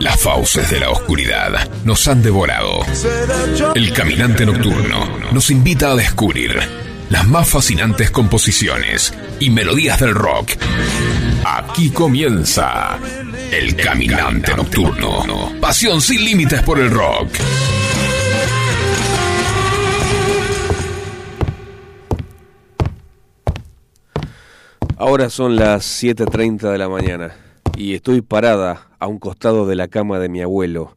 Las fauces de la oscuridad nos han devorado. El caminante nocturno nos invita a descubrir las más fascinantes composiciones y melodías del rock. Aquí comienza El Caminante Nocturno. Pasión sin límites por el rock. Ahora son las 7.30 de la mañana y estoy parada a un costado de la cama de mi abuelo.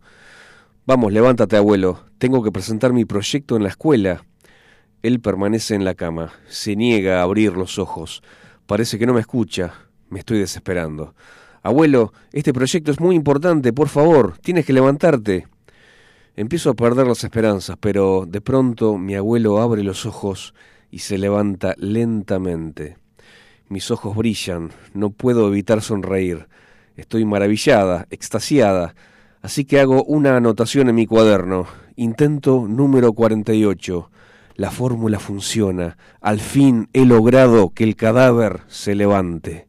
Vamos, levántate abuelo, tengo que presentar mi proyecto en la escuela. Él permanece en la cama, se niega a abrir los ojos, parece que no me escucha, me estoy desesperando. Abuelo, este proyecto es muy importante, por favor, tienes que levantarte. Empiezo a perder las esperanzas, pero de pronto mi abuelo abre los ojos y se levanta lentamente. Mis ojos brillan, no puedo evitar sonreír. Estoy maravillada, extasiada, así que hago una anotación en mi cuaderno. Intento número 48. La fórmula funciona. Al fin he logrado que el cadáver se levante.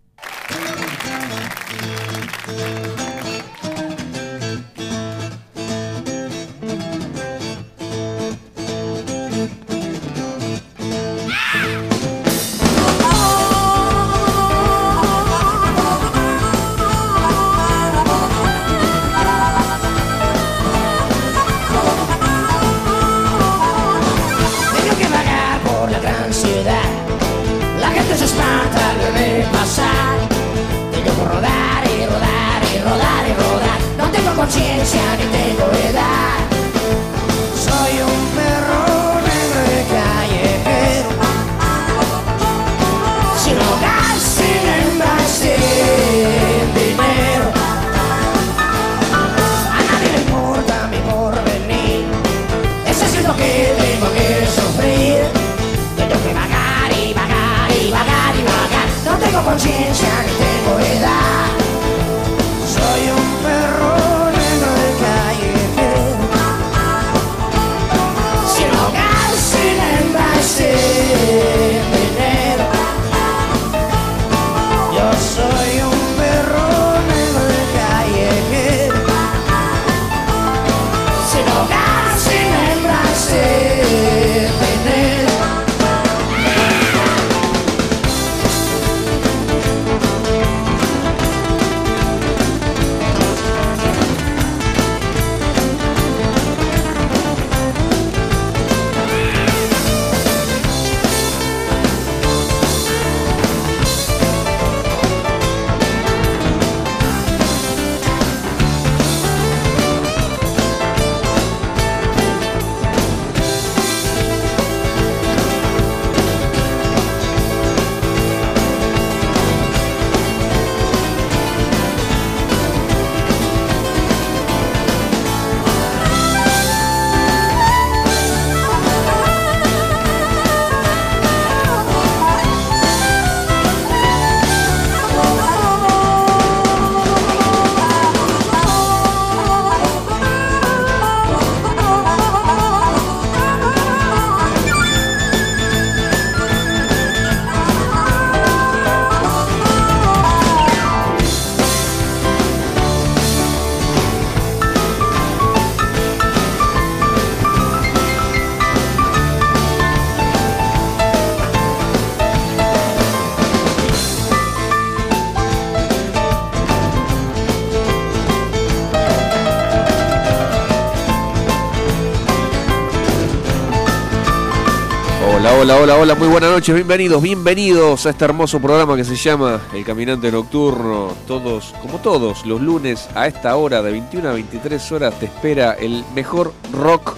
Hola, hola, hola, muy buenas noches, bienvenidos, bienvenidos a este hermoso programa que se llama El Caminante Nocturno. Todos, como todos, los lunes a esta hora de 21 a 23 horas te espera el mejor rock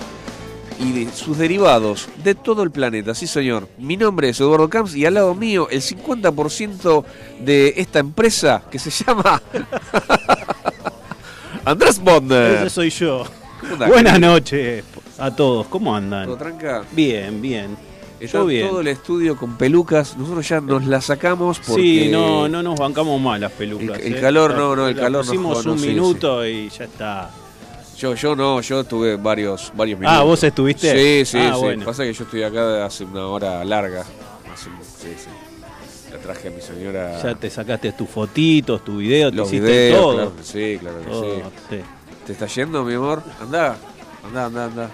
y de sus derivados de todo el planeta. Sí, señor. Mi nombre es Eduardo Camps y al lado mío el 50% de esta empresa que se llama Andrés Bonder. Ese soy yo. ¿Cómo andás, Buenas noches a todos. ¿Cómo andan? ¿Todo tranca? Bien, bien. Está Yo bien. todo el estudio con pelucas. Nosotros ya nos las sacamos porque Sí, no, no nos bancamos mal las pelucas. El- el ¿eh? calor, La- no, no, el calor no, un sí, minuto y ya está. Yo, yo no, yo tuve varios, varios minutos. Ah, ¿vos estuviste? Sí, sí, Ah, sí. bueno. Pasa que yo estoy acá hace una hora larga. hace un- sí, sí. La traje a mi señora. Ya te sacaste tus fotitos, tu video, te los hiciste videos, todo. claro que sí, claro que Todo, sí. sí. ¿Te está yendo, mi amor? Anda, anda, anda, anda.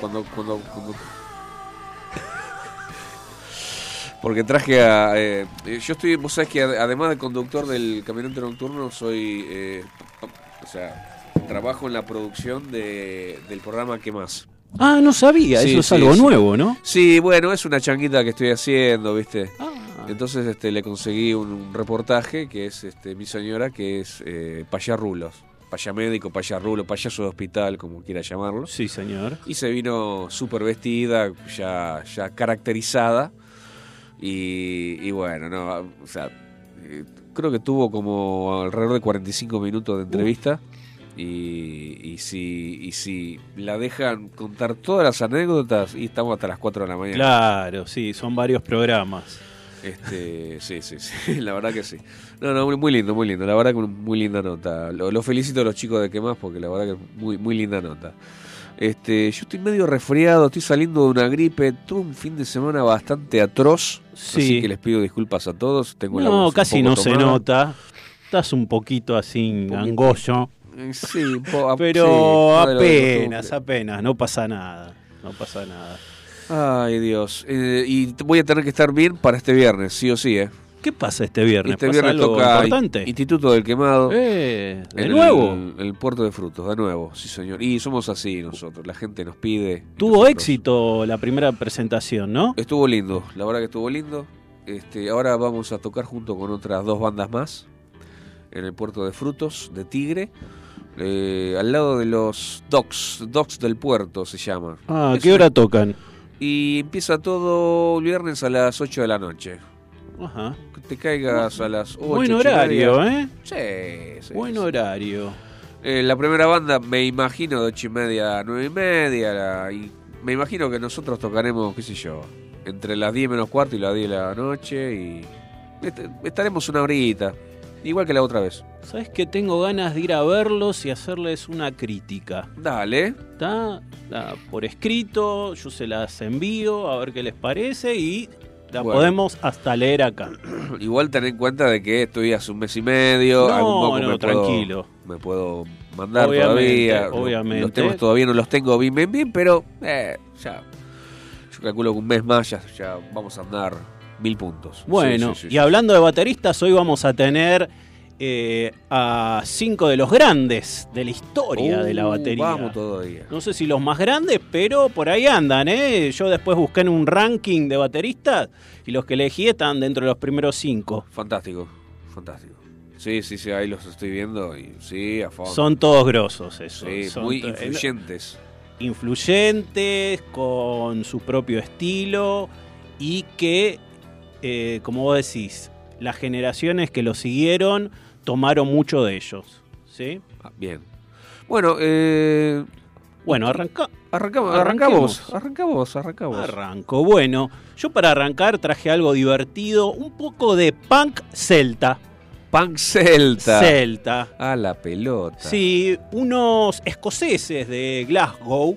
Cuando, cuando, cuando... Porque traje a... eh, yo estoy, vos sabés que ad- además de conductor del Caminante Nocturno, soy... eh, o sea, trabajo en la producción de, del programa ¿Qué más? Ah, no sabía, Sí, eso es algo sí. nuevo, ¿no? Sí, bueno, es una changuita que estoy haciendo, ¿viste? Ah, Entonces este, le conseguí un, un reportaje que es este, mi señora, que es eh, payarrulos. Paya médico, payarrulo, payaso de hospital, como quiera llamarlo. sí, señor. Y se vino súper vestida, ya, ya caracterizada. Y, y bueno, no, o sea, eh, creo que tuvo como alrededor de 45 minutos de entrevista. Y, y si, y si la dejan contar todas las anécdotas, y estamos hasta las 4 de la mañana. Claro, sí, son varios programas. Este, sí, sí, sí, la verdad que sí. No, no, muy, lindo, muy lindo. La verdad que muy linda nota. Lo, lo felicito a los chicos de qué más porque la verdad que muy, muy linda nota. Este, yo estoy medio resfriado, estoy saliendo de una gripe, tuve un fin de semana bastante atroz, Sí. así que les pido disculpas a todos. Tengo No, un casi no se nota. Estás un poquito así poquito. angollo. Eh, Sí, un po- Pero sí, de lo apenas, apenas, no pasa nada. No pasa nada. Ay, Dios. Eh, y voy a tener que estar bien para este viernes, sí o sí, ¿eh? ¿Qué pasa este viernes? Este ¿Pasa viernes algo toca importante? Instituto del Quemado. Eh, ¿De En nuevo? El, puerto de frutos, de nuevo, sí señor. Y somos así nosotros, la gente nos pide. Tuvo nosotros- éxito la primera presentación, ¿no? Estuvo lindo, la verdad que estuvo lindo. Este, ahora vamos a tocar junto con otras dos bandas más en el puerto de frutos de Tigre, eh, al lado de los docks, docks del puerto se llama. Ah, ¿qué hora tocan? Y empieza todo el viernes a las 8 de la noche. Ajá. Que te caigas a las 8. Buen horario, ¿eh? Sí, sí. Buen sí. horario. Eh, la primera banda me imagino de ocho y media a nueve y media la- y me imagino que nosotros tocaremos, qué sé yo, entre las 10 menos cuarto y las 10 de la noche y est- estaremos una horita, igual que la otra vez. ¿Sabes que tengo ganas de ir a verlos y hacerles una crítica? Dale, está por escrito, yo se las envío a ver qué les parece y la Bueno. podemos hasta leer acá. igual ten en cuenta de que estoy hace un mes y medio, No, algún poco no, me puedo- tranquilo. me puedo mandar Obviamente, todavía. Obviamente. Los temas todavía no los tengo bien, bien, bien, pero eh, ya. Yo calculo que un mes más ya, ya vamos a andar mil puntos. Bueno, Sí, sí, sí, y hablando de bateristas, hoy vamos a tener eh, a cinco de los grandes de la historia de la Uh, batería. Vamos todavía. No sé si los más grandes, pero por ahí andan, ¿eh? Yo después busqué en un ranking de bateristas y los que elegí están dentro de los primeros cinco. Fantástico, fantástico. Sí, sí, sí, ahí los estoy viendo y sí, a fondo. Son todos grosos, eso. Sí, Son muy to- influyentes. influyentes, con su propio estilo y que, eh, como vos decís, las generaciones que lo siguieron tomaron mucho de ellos. ¿sí? Ah, bien. Bueno, eh, Bueno, arranca, arrancamos, arrancamos, arrancamos, arrancamos. arranco. Bueno, yo para arrancar traje algo divertido, un poco de punk celta. Punk Celta. Celta. A la pelota. Sí, unos escoceses de Glasgow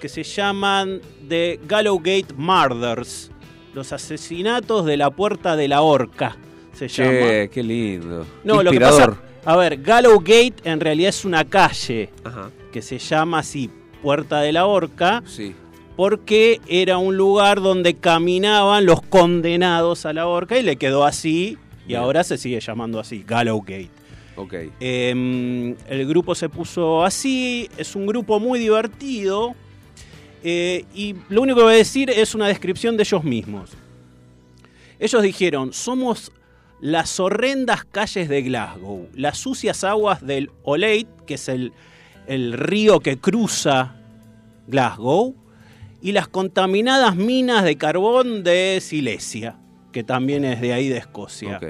que se llaman The Gallowgate Murders, los asesinatos de la puerta de la horca, se llama. Che, qué lindo. No, lo que pasa, a ver, Gallowgate en realidad es una calle Ajá, que se llama así, Puerta de la Horca, sí. porque era un lugar donde caminaban los condenados a la horca y le quedó así y Bien. ahora se sigue llamando así, Gallowgate. Ok. Eh, el grupo se puso así, es un grupo muy divertido eh, y lo único que voy a decir es una descripción de ellos mismos. Ellos dijeron, somos las horrendas calles de Glasgow, las sucias aguas del Olate, que es el, el río que cruza Glasgow, y las contaminadas minas de carbón de Silesia, que también es de ahí de Escocia.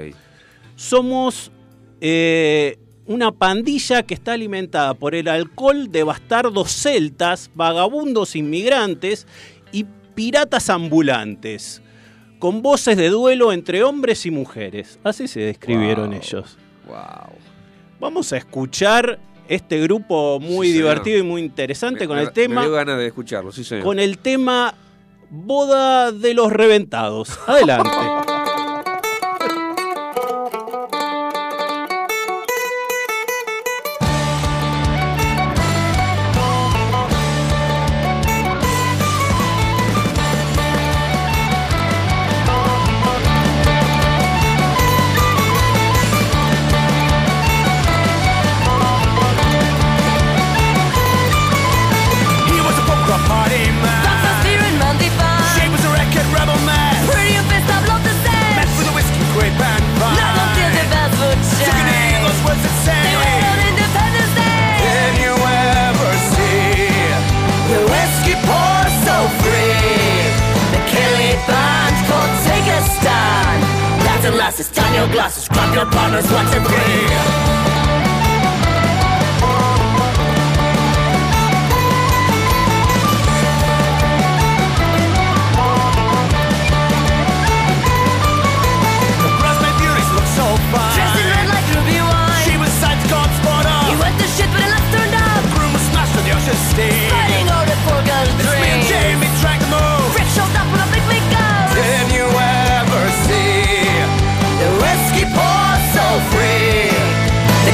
Somos eh, una pandilla que está alimentada por el alcohol de bastardos celtas, vagabundos inmigrantes y piratas ambulantes, con voces de duelo entre hombres y mujeres. Así se describieron Wow. ellos. Wow. Vamos a escuchar este grupo muy Sí, señor. divertido y muy interesante Me- con me- el tema Me dio ganas de escucharlo, sí, señor. con el tema Boda de los Reventados. Adelante. and lasses, down your glasses, grab your partners, one, two, three.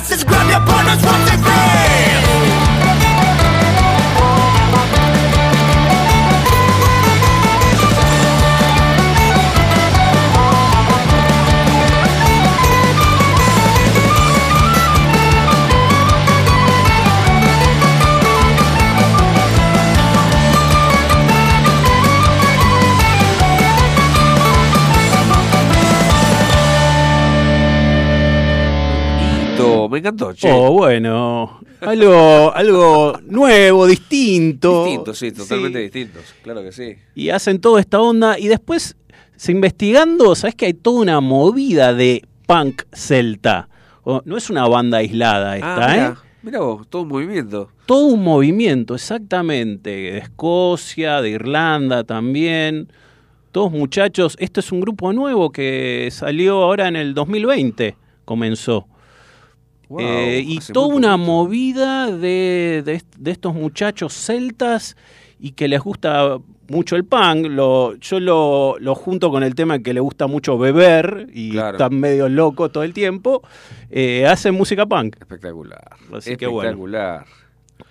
tan your glasses, grab your partners, encantó, che. Oh, bueno. Algo, algo nuevo, distinto. Distintos, sí, totalmente Sí. distintos. Claro que sí. y hacen toda esta onda y después se investigando, sabes que hay toda una movida de punk celta. No es una banda aislada esta, ah, ¿eh? mira, mira vos, todo un movimiento. Todo un movimiento, exactamente, de Escocia, de Irlanda también. Todos muchachos, esto es un grupo nuevo que salió ahora en el 2020, comenzó. Wow, Eh, y toda una movida de, de est- de estos muchachos celtas y que les gusta mucho el punk. Lo, yo lo, lo junto con el tema que le gusta mucho beber y Claro. están medio locos todo el tiempo. Eh, hacen música punk, Espectacular. Así que bueno. espectacular.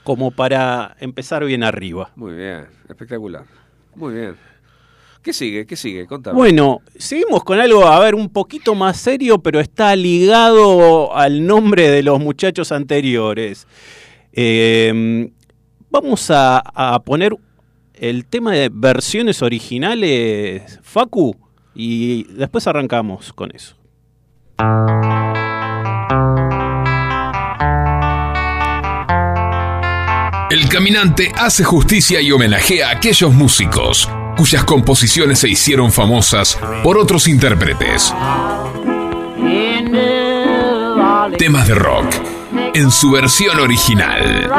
como para empezar bien arriba. Muy bien, espectacular. Muy bien. ¿Qué sigue? ¿Qué sigue? Contame. Bueno, seguimos con algo, a ver, un poquito más serio, pero está ligado al nombre de los muchachos anteriores. Eh, vamos a, a poner el tema de versiones originales, Facu, y después arrancamos con eso. El caminante hace justicia y homenajea a aquellos músicos cuyas composiciones se hicieron famosas por otros intérpretes. Temas de rock en su versión original.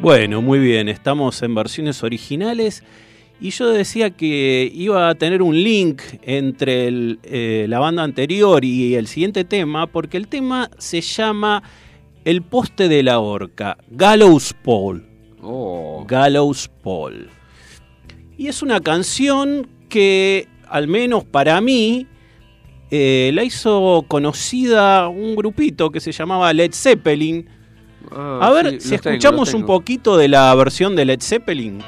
Bueno, muy bien, estamos en versiones originales y yo decía que iba a tener un link entre eh, la banda anterior y el siguiente tema porque el tema se llama El poste de la horca, Gallows Pole. Oh, Gallows Pole. Y es una canción que al menos para mí, eh, la hizo conocida un grupito que se llamaba Led Zeppelin. Ah, A ver sí, si tengo, escuchamos un poquito de la versión de Led Zeppelin.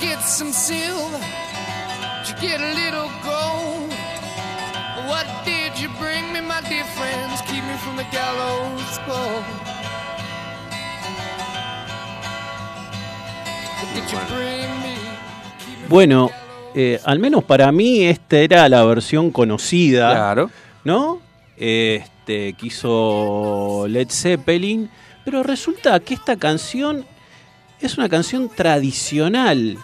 Get some silver, you get a little gold. What did you bring me, my dear friends? Keep me from the gallows pole. What did you bring me? Bueno, eh, al menos para mí esta era la versión conocida. Claro. ¿no? Este, que hizo Led Zeppelin, pero resulta que esta canción es una canción tradicional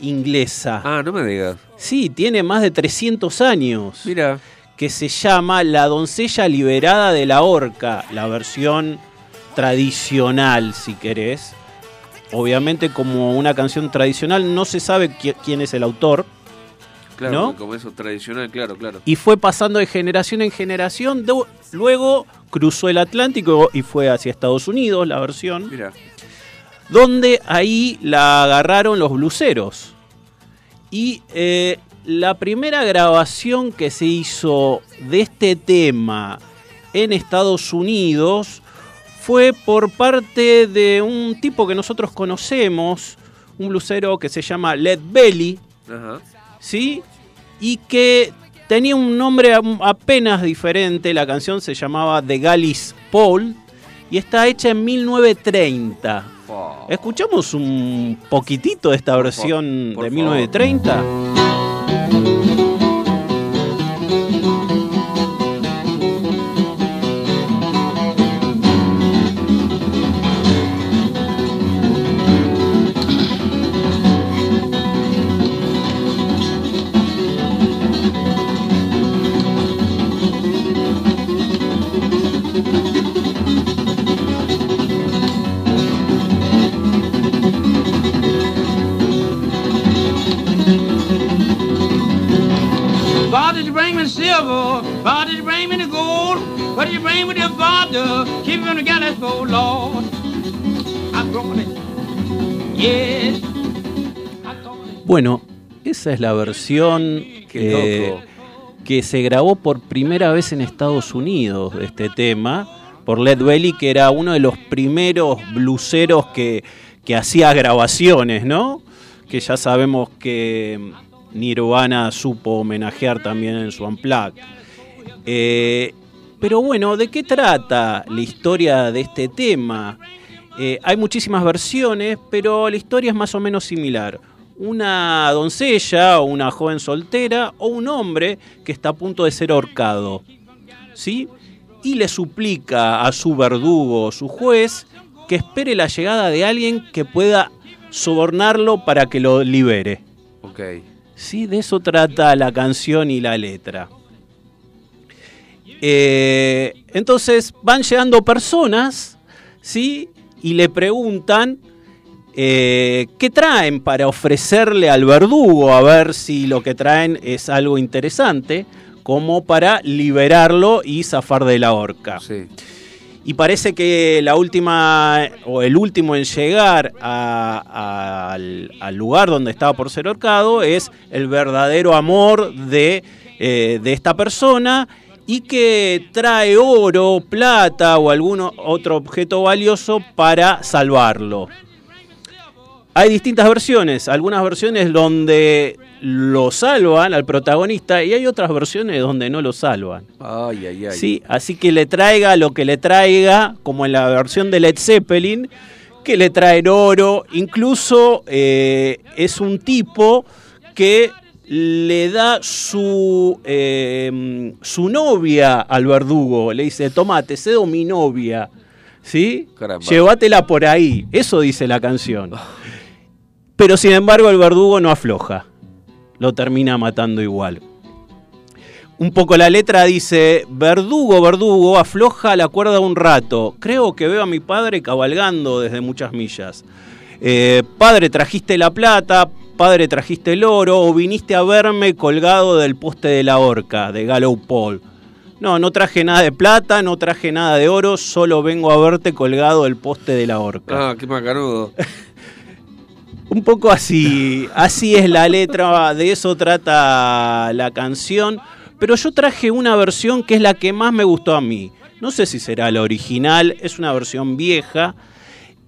inglesa. Ah, no me digas. Sí, tiene más de 300 años, Mira. que se llama La doncella liberada de la horca, la versión tradicional, si querés. Obviamente como una canción tradicional no se sabe qui- quién es el autor, Claro, ¿No? como eso tradicional, claro, claro. y fue pasando de generación en generación. de- luego cruzó el Atlántico y fue hacia Estados Unidos la versión, Mira. Donde ahí la agarraron los bluseros. Y eh, la primera grabación que se hizo de este tema en Estados Unidos fue por parte de un tipo que nosotros conocemos, un blusero que se llama Led Belly, Ajá. ¿sí? Y que tenía un nombre apenas diferente. La canción se llamaba The Gallis Paul y está hecha en 1930. ¿Escuchamos un poquitito de esta versión de favor. 1930? Keep the gallows Lord. I'm Yes. Bueno, esa es la versión que se grabó por primera vez en Estados Unidos de este tema por Led Belly, que era uno de los primeros bluseros que, que hacía grabaciones, ¿no? Que ya sabemos que Nirvana supo homenajear también en su Unplugged. Eh, pero bueno, ¿de qué trata la historia de este tema? Eh, hay muchísimas versiones, pero la historia es más o menos similar. Una doncella o una joven soltera o un hombre que está a punto de ser ahorcado. ¿Sí? Y le suplica a su verdugo, su juez, que espere la llegada de alguien que pueda sobornarlo para que lo libere. Ok. Sí, de eso trata la canción y la letra. Eh, entonces van llegando personas, ¿sí? Y le preguntan eh, qué traen para ofrecerle al verdugo, a ver si lo que traen es algo interesante, como para liberarlo y zafar de la horca. Sí. Y parece que la última o el último en llegar a- a- al, al lugar donde estaba por ser ahorcado es el verdadero amor de, eh, de esta persona y que trae oro, plata o algún otro objeto valioso para salvarlo. Hay distintas versiones, algunas versiones donde lo salvan al protagonista y hay otras versiones donde no lo salvan. Ay, ay, ay. Sí, así que le traiga lo que le traiga, como en la versión de Led Zeppelin, que le traen oro. Incluso eh, es un tipo que le da su, eh, su novia al verdugo. Le dice, toma, te cedo mi novia. ¿Sí? Caramba. Llévatela por ahí. Eso dice la canción. Pero sin embargo el verdugo no afloja. Lo termina matando igual. un poco la letra dice, verdugo, verdugo, afloja la cuerda un rato. Creo que veo a mi padre cabalgando desde muchas millas. Eh, padre, trajiste la plata, padre, trajiste el oro, o viniste a verme colgado del poste de la horca, de Gallow Paul. No, no traje nada de plata, no traje nada de oro, solo vengo a verte colgado del poste de la horca. Ah, qué macanudo. Un poco así, así es la letra, de eso trata la canción, pero yo traje una versión que es la que más me gustó a mí. No sé si será la original, es una versión vieja,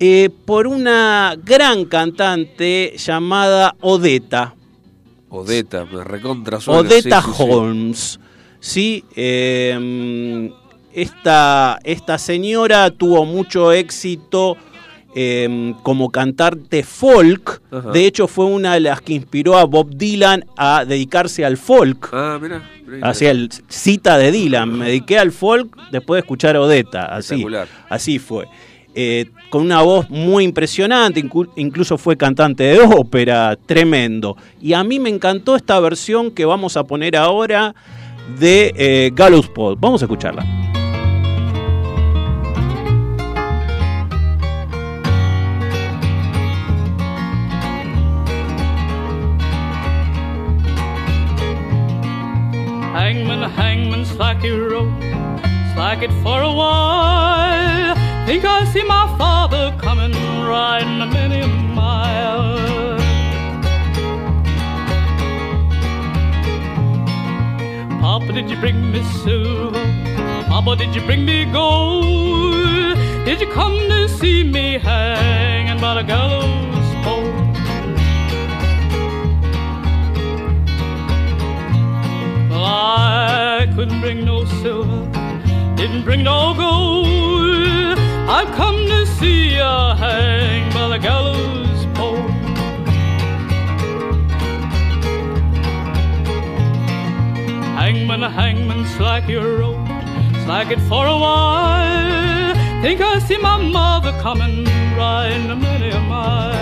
eh, por una gran cantante llamada Odetta. Odeta, me recontra suena, Odetta sí. Holmes. Sí, eh, esta, esta señora tuvo mucho éxito eh, como cantante folk. Ajá. De hecho, fue una de las que inspiró a Bob Dylan a dedicarse al folk. Ah, mira. Así el cita de Dylan, me dediqué al folk después de escuchar a Odetta, así, así fue. Eh, con una voz muy impresionante, incluso fue cantante de ópera, tremendo. Y a mí me encantó esta versión que vamos a poner ahora de eh, Pole. Vamos a escucharla. Hangman, hangman, slack slack it for a while. Think I see my father coming, riding a many mile. Papa, did you bring me silver? Papa, did you bring me gold? Did you come to see me hanging by the gallows pole? Well, I couldn't bring no silver, didn't bring no gold. I've come to see ya hang by the gallows pole. Hangman, hangman, slack your rope, slack it for a while. Think I see my mother coming, riding a many a mile.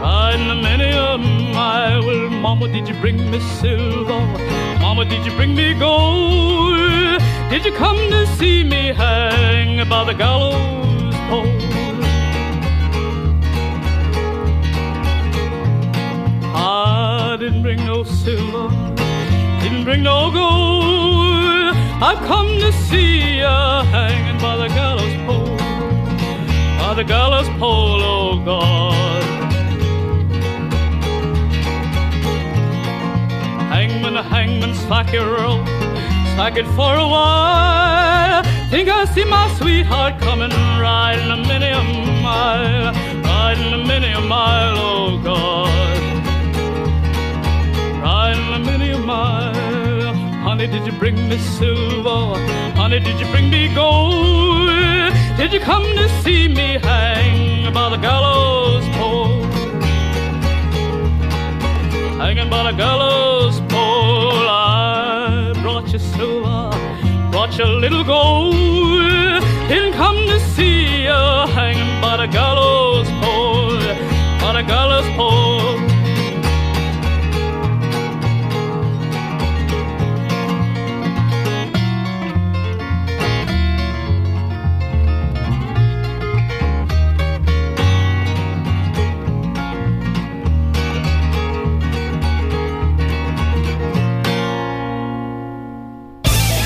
Riding a many a mile. Well, Mama, did you bring me silver? Mama, did you bring me gold? Did you come to see me hang by the gallows pole? I didn't bring no silver, didn't bring no gold. I've come to see ya hanging by the gallows pole, by the gallows pole, oh God. Hangman, hangman, slack your rope, slack it for a while. Think I see my sweetheart coming, riding a many a mile, riding a many a mile, oh God. Riding a many a mile. Honey, did you bring me silver? Honey, did you bring me gold? Did you come to see me hang by the gallows pole? hanging by the gallows brought you silver, brought you little gold. Didn't come to see you hanging by the gallows pole, by the gallows pole.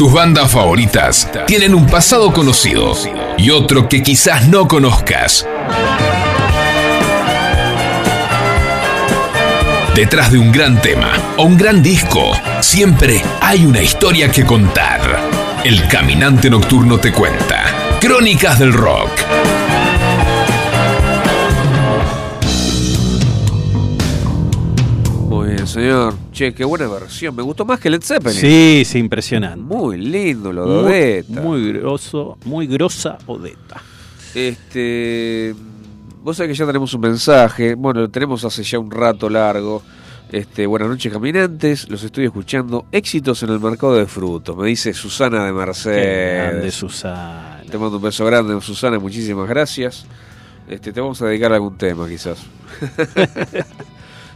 Tus bandas favoritas tienen un pasado conocido y otro que quizás no conozcas. Detrás de un gran tema o un gran disco, siempre hay una historia que contar. El Caminante Nocturno te cuenta. Crónicas del Rock. señor. Che, qué buena versión. Me gustó más que Led Zeppelin. Sí, sí, impresionante. Muy lindo lo de Muy, Odetta. muy grosso, muy grosa Odetta. Este, vos sabés que ya tenemos un mensaje. Bueno, lo tenemos hace ya un rato largo. Este, buenas noches, caminantes. Los estoy escuchando. Éxitos en el mercado de frutos. Me dice Susana de Qué Mercedes. grande Susana. Te mando un beso grande, Susana. Muchísimas gracias. Este, te vamos a dedicar algún tema, quizás.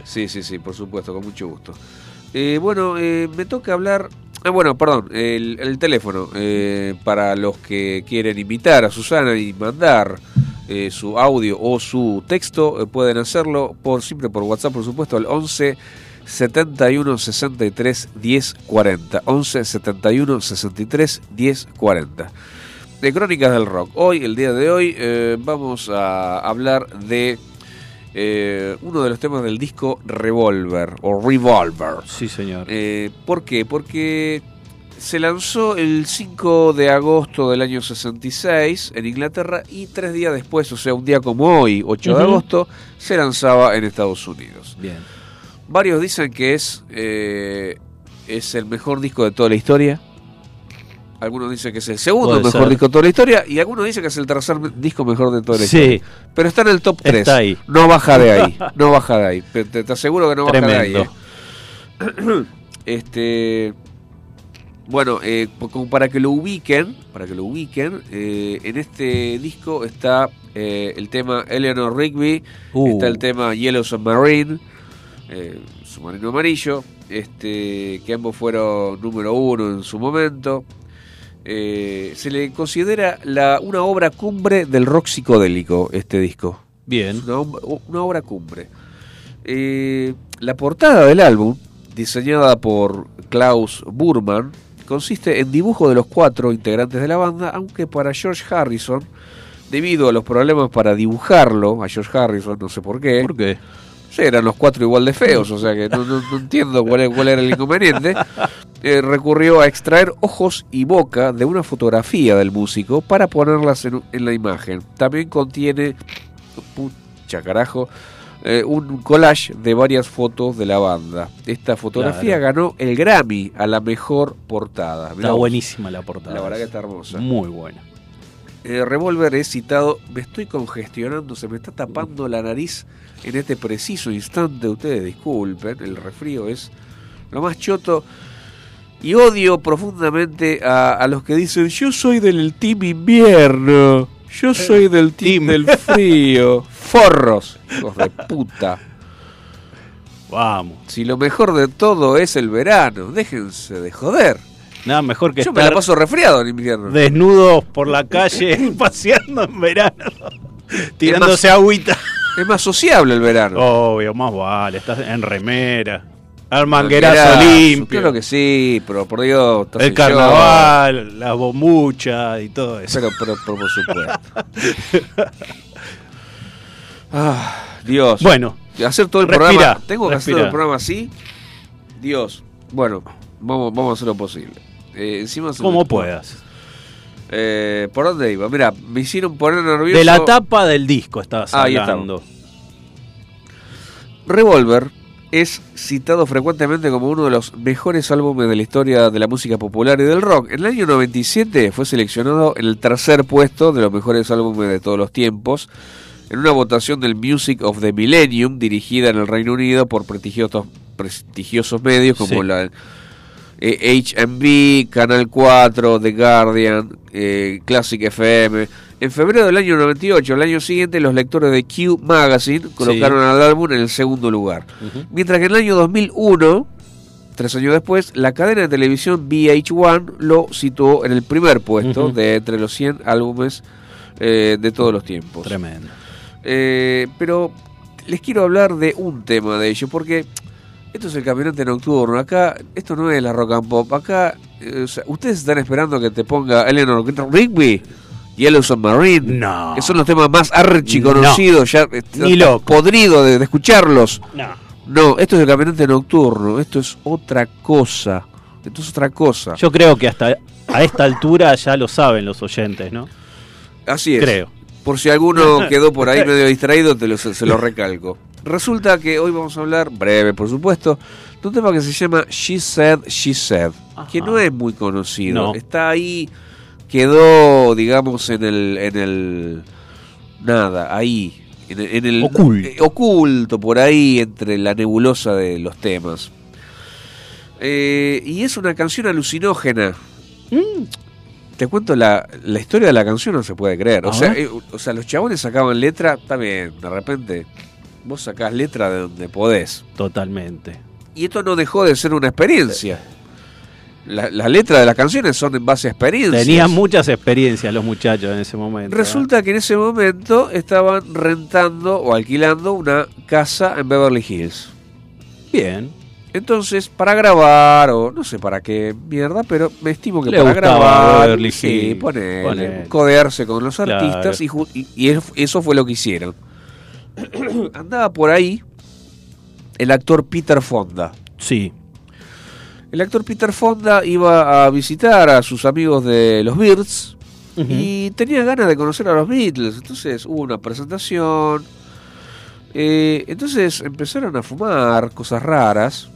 sí, sí, sí, por supuesto, con mucho gusto. Eh, bueno, eh, me toca hablar. Ah, bueno, perdón, el, el teléfono. eh, para los que quieren invitar a Susana y mandar eh, su audio o su texto, eh, pueden hacerlo por siempre por WhatsApp, por supuesto, al 11 71 63 10 40. 11 71 63 10 40 de Crónicas del Rock. Hoy, el día de hoy, eh, vamos a hablar de eh, uno de los temas del disco Revolver o Revolver. Sí, señor. Eh, ¿Por qué? Porque se lanzó el 5 de agosto del año 66 en Inglaterra y tres días después, o sea, un día como hoy, 8 de agosto, se lanzaba en Estados Unidos. Bien. Varios dicen que es, eh, es el mejor disco de toda la historia. Algunos dicen que es el segundo mejor ser. disco de toda la historia. Y algunos dicen que es el tercer disco mejor de toda la Sí. historia. Pero está en el top 3. Está ahí. No baja de ahí. No baja de ahí. Te, aseguro que no baja de ahí. Eh. Este. Bueno, eh, como para que lo ubiquen, para que lo ubiquen, eh, en este disco está eh, el tema Eleanor Rigby, Uh. está el tema Yellow Submarine, eh, Submarino Amarillo, este, que ambos fueron número uno en su momento. Eh, se le considera la, una obra cumbre del rock psicodélico, este disco. Bien. Es una, ob- una obra cumbre. Eh, la portada del álbum, diseñada por Klaus Burman, consiste en dibujo de los cuatro integrantes de la banda, aunque para George Harrison, debido a los problemas para dibujarlo, a George Harrison, no sé por qué, ¿Por qué? Sí, eran los cuatro igual de feos, o sea que no, no- no entiendo cuál, cuál era el inconveniente. Eh, recurrió a extraer ojos y boca de una fotografía del músico para ponerlas en, en la imagen. También contiene, pucha carajo, eh, un collage de varias fotos de la banda. Esta fotografía ganó el Grammy a la mejor portada. Mirá Está vos, buenísima la portada. La verdad que está hermosa. Muy buena. Eh, Revolver es citado, me estoy congestionando, se me está tapando la nariz en este preciso instante, ustedes disculpen, el resfrío es lo más choto. Y odio profundamente a, a los que dicen, yo soy del team invierno, yo soy del team del frío. Forros, hijos de puta. Vamos. Si lo mejor de todo es el verano, déjense de joder. Nada mejor que Yo me estar la paso resfriado en invierno. desnudos por la calle paseando en verano. Tirándose agüita. Es más sociable el verano. Obvio, más vale. Estás en remera. Al manguerazo limpio. Claro que sí, pero por Dios. el carnaval, la bombucha y todo eso. Pero, pero, pero por supuesto. ah, Dios. Bueno, hacer todo el respira, programa. Tengo que hacer todo el programa así. Dios. Bueno, vamos, vamos a hacer lo posible. Eh, encima como me- puedas. Eh, ¿Por dónde iba? Mira, me hicieron poner nervioso. De la tapa del disco estabas Ahí hablando. Revolver es citado frecuentemente como uno de los mejores álbumes de la historia de la música popular y del rock. En el año 97 fue seleccionado en el tercer puesto de los mejores álbumes de todos los tiempos en una votación del Music of the Millennium dirigida en el Reino Unido por prestigiosos, prestigiosos medios como Sí. la eh, HMV, Canal 4, The Guardian, eh, Classic FM. En febrero del año 98, el año siguiente, los lectores de Q Magazine colocaron al álbum en el segundo lugar. Mientras que en el año 2001, tres años después, la cadena de televisión VH1 lo situó en el primer puesto de entre los 100 álbumes eh, de todos los tiempos. Tremendo. Eh, pero les quiero hablar de un tema de ello, porque esto es el caminante nocturno. Acá, esto no es la rock and pop. Acá, eh, o sea, ustedes están esperando que te ponga Eleanor Rigby Yellow Submarine, No. que son los temas más archi conocidos, ya eh, Ni loco. podrido de, de escucharlos. No. No, esto es el caminante nocturno, esto es otra cosa. Esto es otra cosa. Yo creo que hasta a esta altura ya lo saben los oyentes, ¿no? Así es. Creo. Por si alguno quedó por ahí medio distraído, te lo, se, se lo recalco. Resulta que hoy vamos a hablar, breve por supuesto, de un tema que se llama She Said, She Said, que no es muy conocido. No. Está ahí, quedó, digamos, en el, en el, nada, ahí, en el, en el- Oculto. eh, oculto, por ahí, entre la nebulosa de los temas. Eh, y es una canción alucinógena. Te cuento la, la historia de la canción, no se puede creer. O sea, eh, o sea, los chabones sacaban letra, está bien, de repente vos sacás letra de donde podés. Totalmente. Y esto no dejó de ser una experiencia. La- Las letras de las canciones son en base a experiencias. Tenían muchas experiencias los muchachos en ese momento. ¿eh? Resulta que en ese momento estaban rentando o alquilando una casa en Beverly Hills. Bien. Entonces, para grabar, o no sé para qué mierda, pero me estimo que Le para grabar, Beverly sí, Hills, ponele, ponele. codearse con los Claro. artistas y, y- eso fue lo que hicieron. Andaba por ahí el actor Peter Fonda. Sí. El actor Peter Fonda iba a visitar a sus amigos de los Beatles y tenía ganas de conocer a los Beatles. Entonces hubo una presentación. Eh, entonces empezaron a fumar cosas raras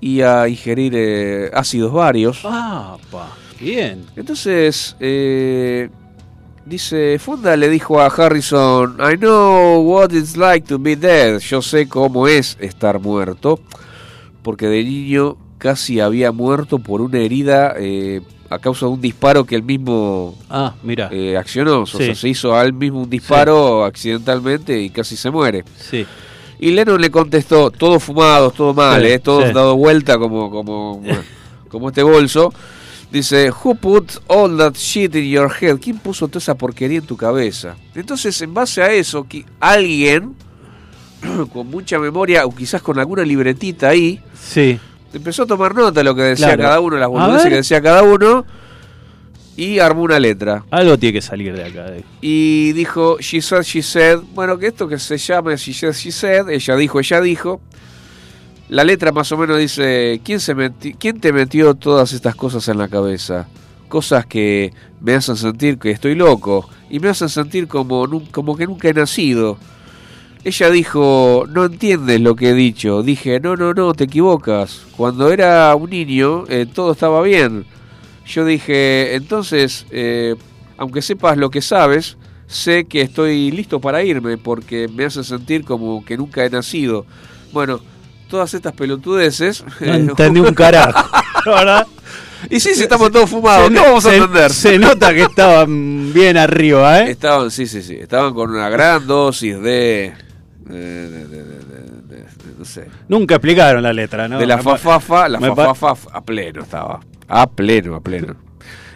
y a ingerir eh, ácidos varios. Ah, pa. Bien. Entonces, eh, dice, Fonda le dijo a Harrison, I know what it's like to be dead. Yo sé cómo es estar muerto, porque de niño casi había muerto por una herida eh, a causa de un disparo que él mismo Ah, mira. eh, accionó. O sea, se hizo a él mismo un disparo accidentalmente y casi se muere. Sí. Y Lennon le contestó, todo fumado, todo mal, Sí, eh, dado vuelta como, como, como este bolso. Dice, who put all that shit in your head? ¿Quién puso toda esa porquería en tu cabeza? Entonces, en base a eso, que alguien con mucha memoria, o quizás con alguna libretita ahí, Sí. Empezó a tomar nota de lo que decía Claro. cada uno, las boludeces que decía cada uno, y armó una letra. Algo tiene que salir de acá. eh. Y dijo, she said, she said, bueno, que esto que se llame she said, she said, ella dijo, ella dijo. La letra más o menos dice, ¿quién, se ¿quién te metió todas estas cosas en la cabeza? Cosas que me hacen sentir que estoy loco y me hacen sentir como, como que nunca he nacido. Ella dijo, no entiendes lo que he dicho. Dije, no, no, no, te equivocas. Cuando era un niño, eh, todo estaba bien. Yo dije, entonces, eh, aunque sepas lo que sabes, sé que estoy listo para irme porque me hace sentir como que nunca he nacido. Bueno, todas estas pelotudeces. No eh, entendí un carajo. ¿Verdad? y sí, sí, estamos todos fumados. Se- ¿Qué vamos a se- entender? Se nota que estaban bien arriba, ¿eh? Estaban, sí, sí, sí. Estaban con una gran dosis de. No sé. Nunca explicaron la letra, ¿no? de la fafafa, la fafafa a pleno estaba. A pleno, a pleno.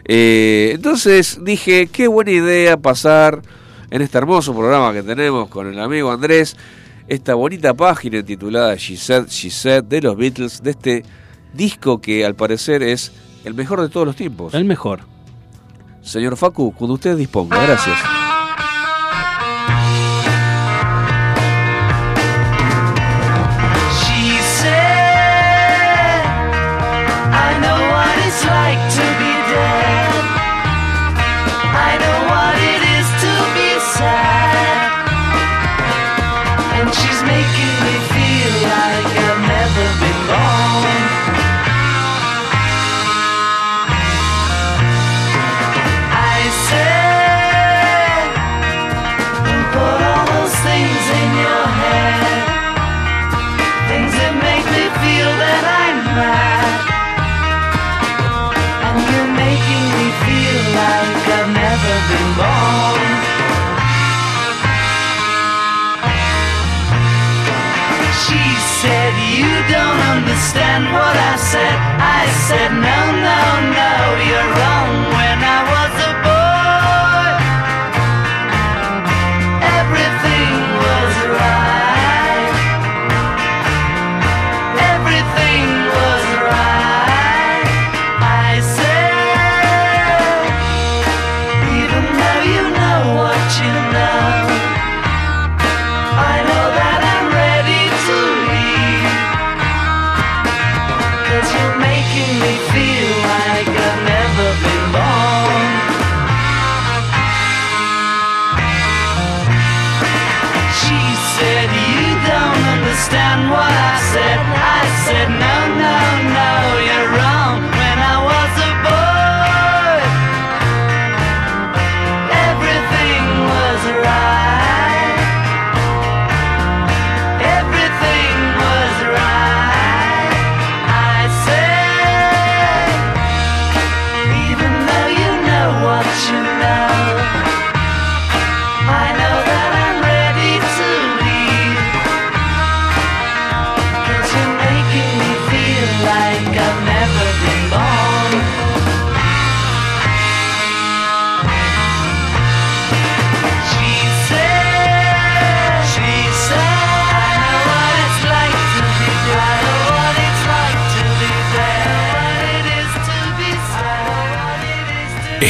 Eh, entonces dije, qué buena idea pasar en este hermoso programa que tenemos con el amigo Andrés, esta bonita página titulada She Said, She Said de los Beatles, de este disco que al parecer es el mejor de todos los tiempos. El mejor. Señor Facu, cuando usted disponga, gracias.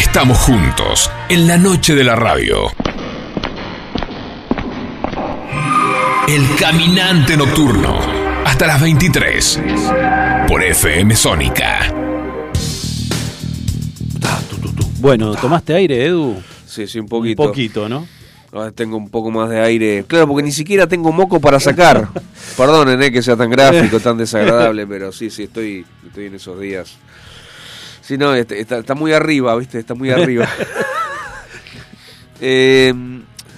Estamos juntos en la noche de la radio. El caminante nocturno. Hasta las 23. Por FM Sónica. Bueno, ¿tomaste aire, Edu? Sí, sí, un poquito. Un poquito, ¿no? Ahora tengo un poco más de aire. Claro, porque ni siquiera tengo moco para sacar. Perdonen eh, que sea tan gráfico, tan desagradable, pero sí, sí, estoy, estoy en esos días. Sí, no, este- está, está muy arriba, ¿viste? Está muy arriba. Eh,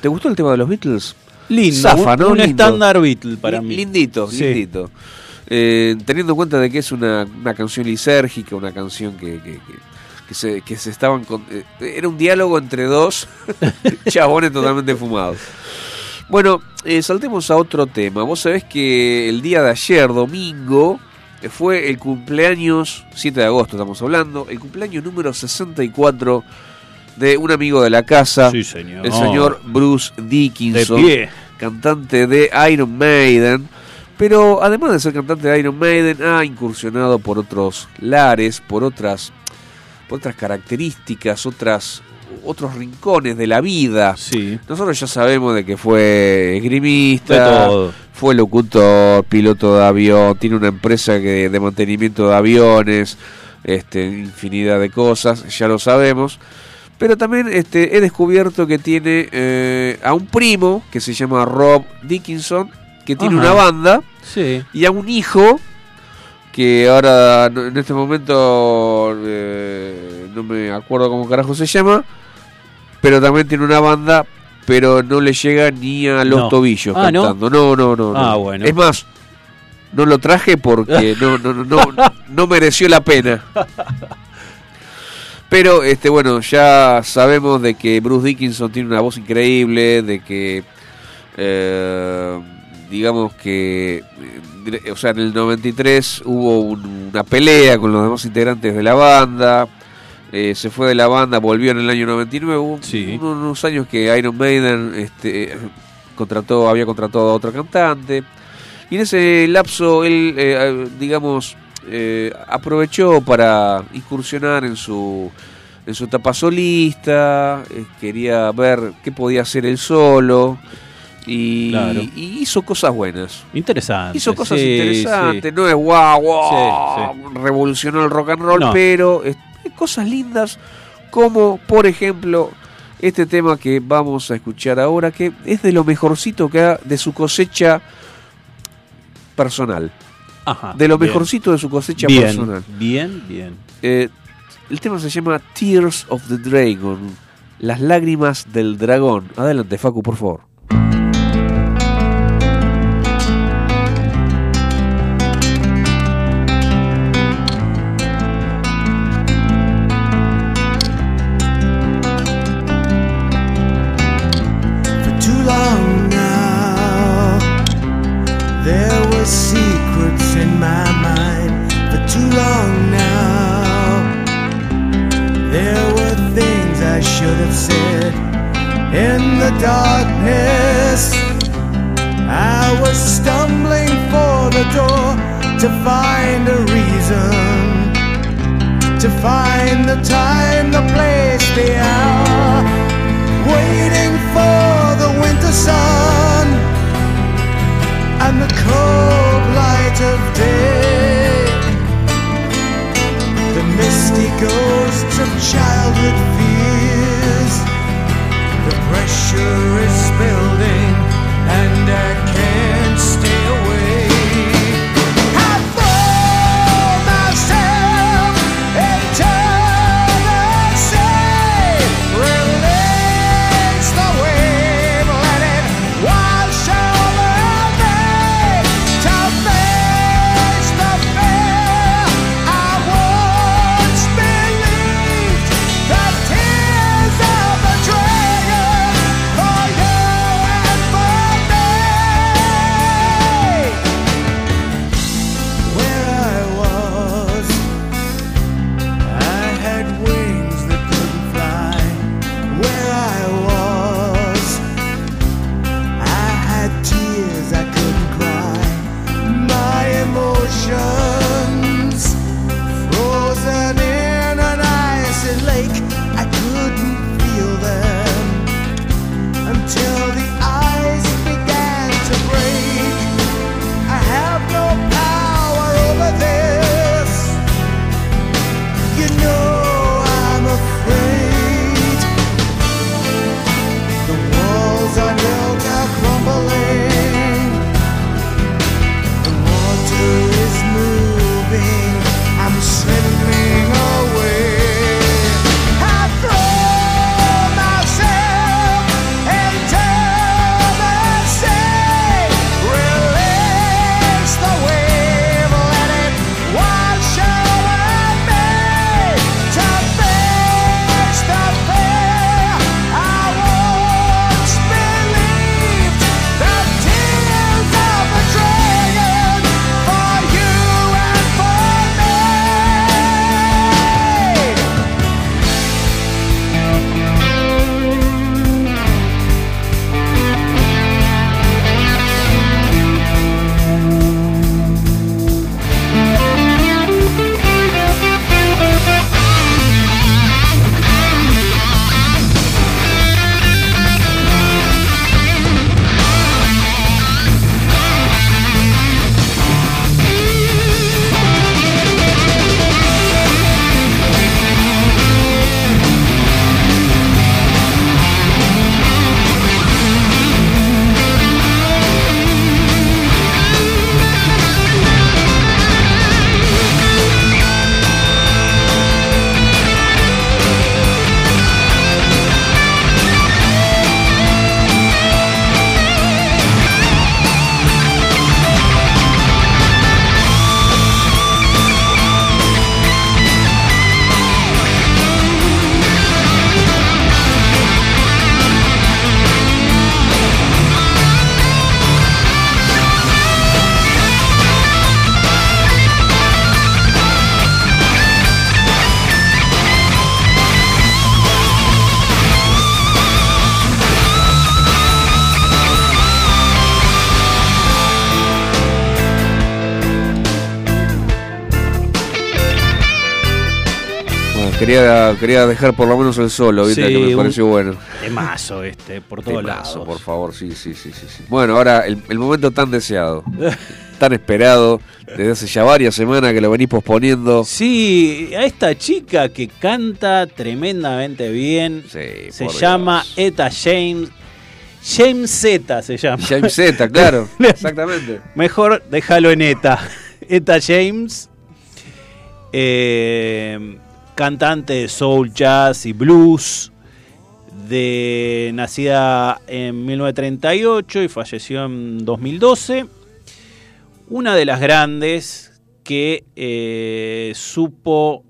¿Te gustó el tema de los Beatles? Lindo, Zafa, ¿no? un estándar Beatle para mí. Lindito, Sí. lindito. Eh, teniendo en cuenta de que es una, una canción lisérgica, una canción que, que, que- que se, que se estaban... con- eh, era un diálogo entre dos chabones totalmente fumados. Bueno, eh, saltemos a otro tema. Vos sabés que el día de ayer, domingo, fue el cumpleaños, 7 de agosto estamos hablando, el cumpleaños número 64 de un amigo de la casa, Sí, señor. el señor Bruce De Dickinson pie. cantante de Iron Maiden, pero además de ser cantante de Iron Maiden, ha incursionado por otros lares, por otras, por otras características, otras, otros rincones de la vida. Sí. Nosotros ya sabemos de que fue esgrimista, todo. fue locutor, piloto de avión, tiene una empresa que, de mantenimiento de aviones, este, infinidad de cosas, ya lo sabemos. Pero también este, he descubierto que tiene eh, a un primo que se llama Rob Dickinson, que tiene Ajá. una banda, Sí. y a un hijo que ahora en este momento eh, no me acuerdo cómo carajo se llama, pero también tiene una banda, pero no le llega ni a los No. tobillos Ah, cantando. No, no, no, no. Ah, bueno. Es más, no lo traje porque no, no, no, no, no mereció la pena. Pero este bueno, ya sabemos de que Bruce Dickinson tiene una voz increíble, de que eh, digamos que eh, o sea, en el 93 hubo un- una pelea con los demás integrantes de la banda. eh, se fue de la banda, volvió en el año 99. Hubo Sí. unos, unos años que Iron Maiden este, contrató, había contratado a otro cantante. Y en ese lapso él, eh, digamos, eh, aprovechó para incursionar en su, en su etapa solista, eh, quería ver qué podía hacer él solo y, Claro. y hizo cosas buenas. Interesante. Hizo cosas sí, interesantes, no es guau, guau, Sí, revolucionó el rock and roll, No. pero es- cosas lindas como, por ejemplo, este tema que vamos a escuchar ahora, que es de lo mejorcito que ha de su cosecha personal. Ajá, de lo bien. mejorcito de su cosecha Bien, personal. bien, bien. Eh, el tema se llama Tears of the Dragon, las lágrimas del dragón. Adelante, Facu, por favor. To find a reason, to find the time, the place, the hour waiting for the winter sun and the cold light of day. The misty ghosts of childhood Quería, quería dejar por lo menos el solo, ¿viste? Sí, que me pareció bueno. Temazo este, por todos Temazo, lados. por favor, sí, sí, sí, sí, sí. Bueno, ahora el, el momento tan deseado, tan esperado, desde hace ya varias semanas que lo venís posponiendo. Sí, a esta chica que canta tremendamente bien. se por llama Eta James. James Z se llama. James Z, claro, exactamente. Mejor déjalo en Eta. Eta James. eh, cantante de soul, jazz y blues. De, nacida en 1938 y falleció en 2012. Una de las grandes que eh, supo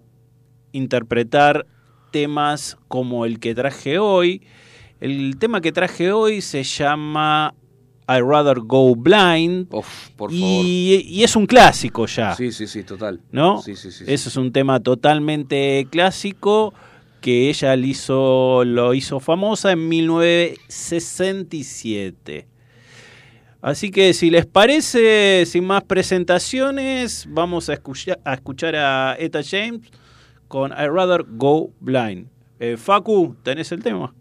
interpretar temas como el que traje hoy. El tema que traje hoy se llama I'd Rather Go Blind. por y, y es un clásico ya. Sí, sí, sí, total. ¿no? Sí, sí, sí. Eso es un tema totalmente clásico que ella hizo, lo hizo famosa en 1967. Así que si les parece, sin más presentaciones, vamos a escuchar a, escuchar a Eta James con I'd Rather Go Blind. Eh, Facu, ¿tenés el tema?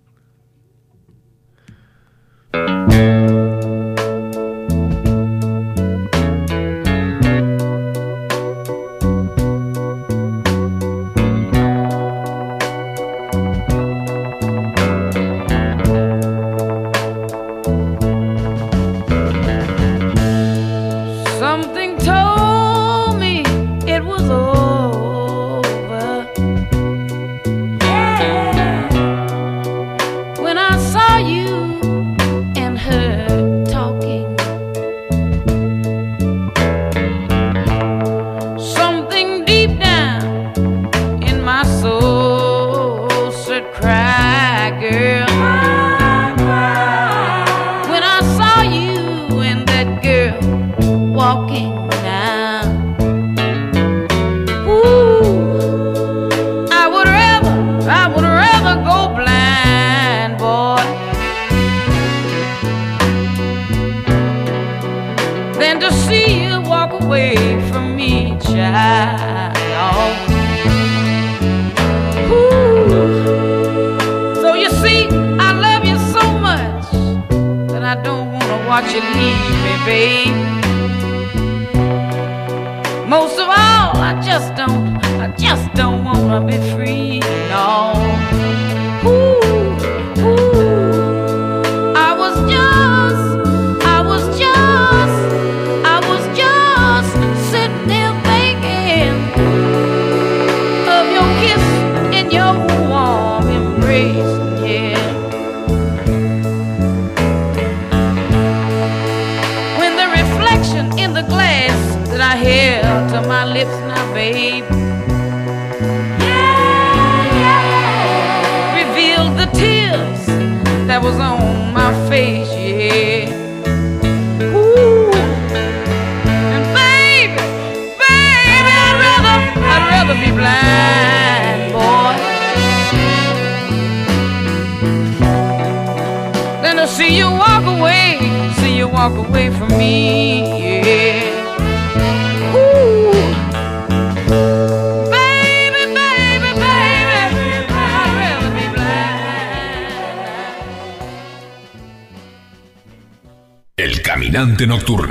El caminante nocturno.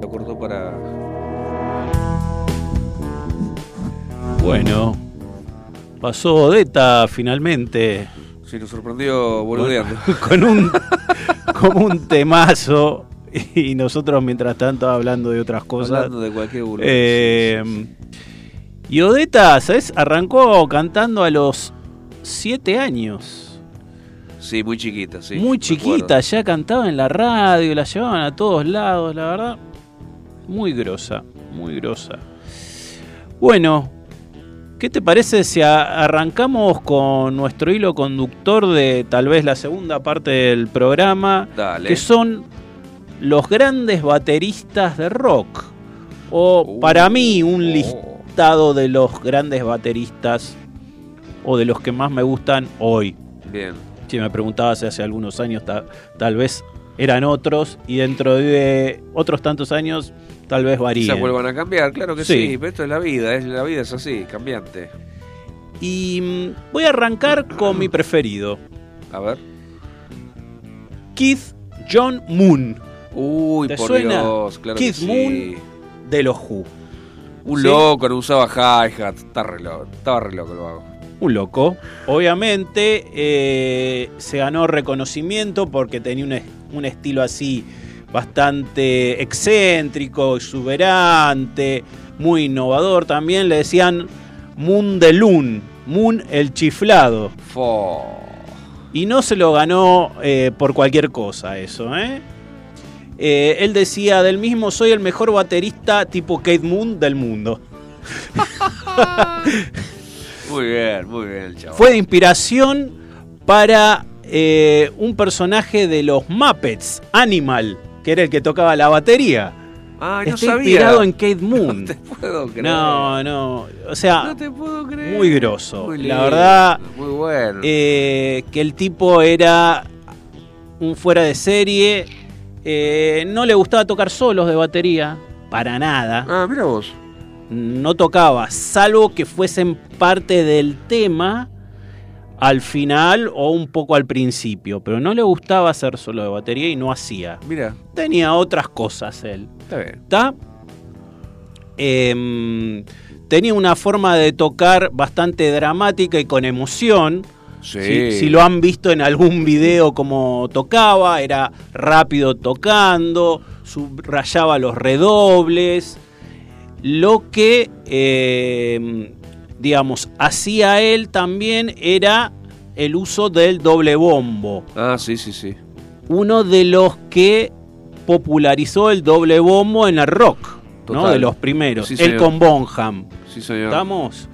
Lo cortó para. Bueno, pasó Odeta finalmente. Sí, nos sorprendió boludeando. Con un, con un temazo. Y nosotros, mientras tanto, hablando de otras cosas. Hablando de cualquier boludo. Eh, Y Odeta, ¿sabes? Arrancó cantando a los 7 años. Sí, muy chiquita, sí. Muy chiquita, ya cantaba en la radio, la llevaban a todos lados, la verdad. Muy grosa, muy grosa. Bueno, ¿qué te parece si arrancamos con nuestro hilo conductor de tal vez la segunda parte del programa? Dale. Que son los grandes bateristas de rock. O para mí un listado de los grandes bateristas o de los que más me gustan hoy. Bien. Si me preguntabas hace algunos años, ta- tal vez eran otros y dentro de otros tantos años tal vez varíen. Se vuelvan a cambiar, claro que Sí. sí. pero esto es la vida, es, la vida es así, cambiante. Y mm, voy a arrancar con mi preferido. A ver. Keith John Moon. Uy, ¿Te por suena? Dios, claro que Keith sí. Moon de los Who. Un ¿Sí? loco, no usaba hi-hat. Está re loco, estaba re loco el vago. Un loco. Obviamente eh, se ganó reconocimiento porque tenía un, un estilo así bastante excéntrico, exuberante, muy innovador. También le decían Moon de Loon, Moon el chiflado. Fo. Y no se lo ganó eh, por cualquier cosa eso, ¿eh? Eh, Él decía del mismo, soy el mejor baterista tipo Kate Moon del mundo. Muy bien, muy bien chaval. Fue de inspiración para eh, un personaje de los Muppets, Animal, que era el que tocaba la batería. Ah, no Está sabía. inspirado en Kate Moon. No te puedo creer. No, no. O sea, No te puedo creer. muy grosso. Muy la lindo, verdad, Muy bueno. eh, que el tipo era un fuera de serie. eh, no le gustaba tocar solos de batería, para nada. Ah, mira vos. No tocaba, salvo que fuesen parte del tema al final o un poco al principio. Pero no le gustaba hacer solo de batería y no hacía. Mira, Tenía otras cosas él. está bien. ¿Está? Em, tenía una forma de tocar bastante dramática y con emoción. Sí. Si, si lo han visto en algún video como tocaba, era rápido tocando, subrayaba los redobles. Lo que, eh, digamos, hacía él también era el uso del doble bombo. Ah, sí, sí, sí. Uno de los que popularizó el doble bombo en el rock, ¿no? De los primeros. Sí, él con Bonham. Sí, señor. ¿Estamos?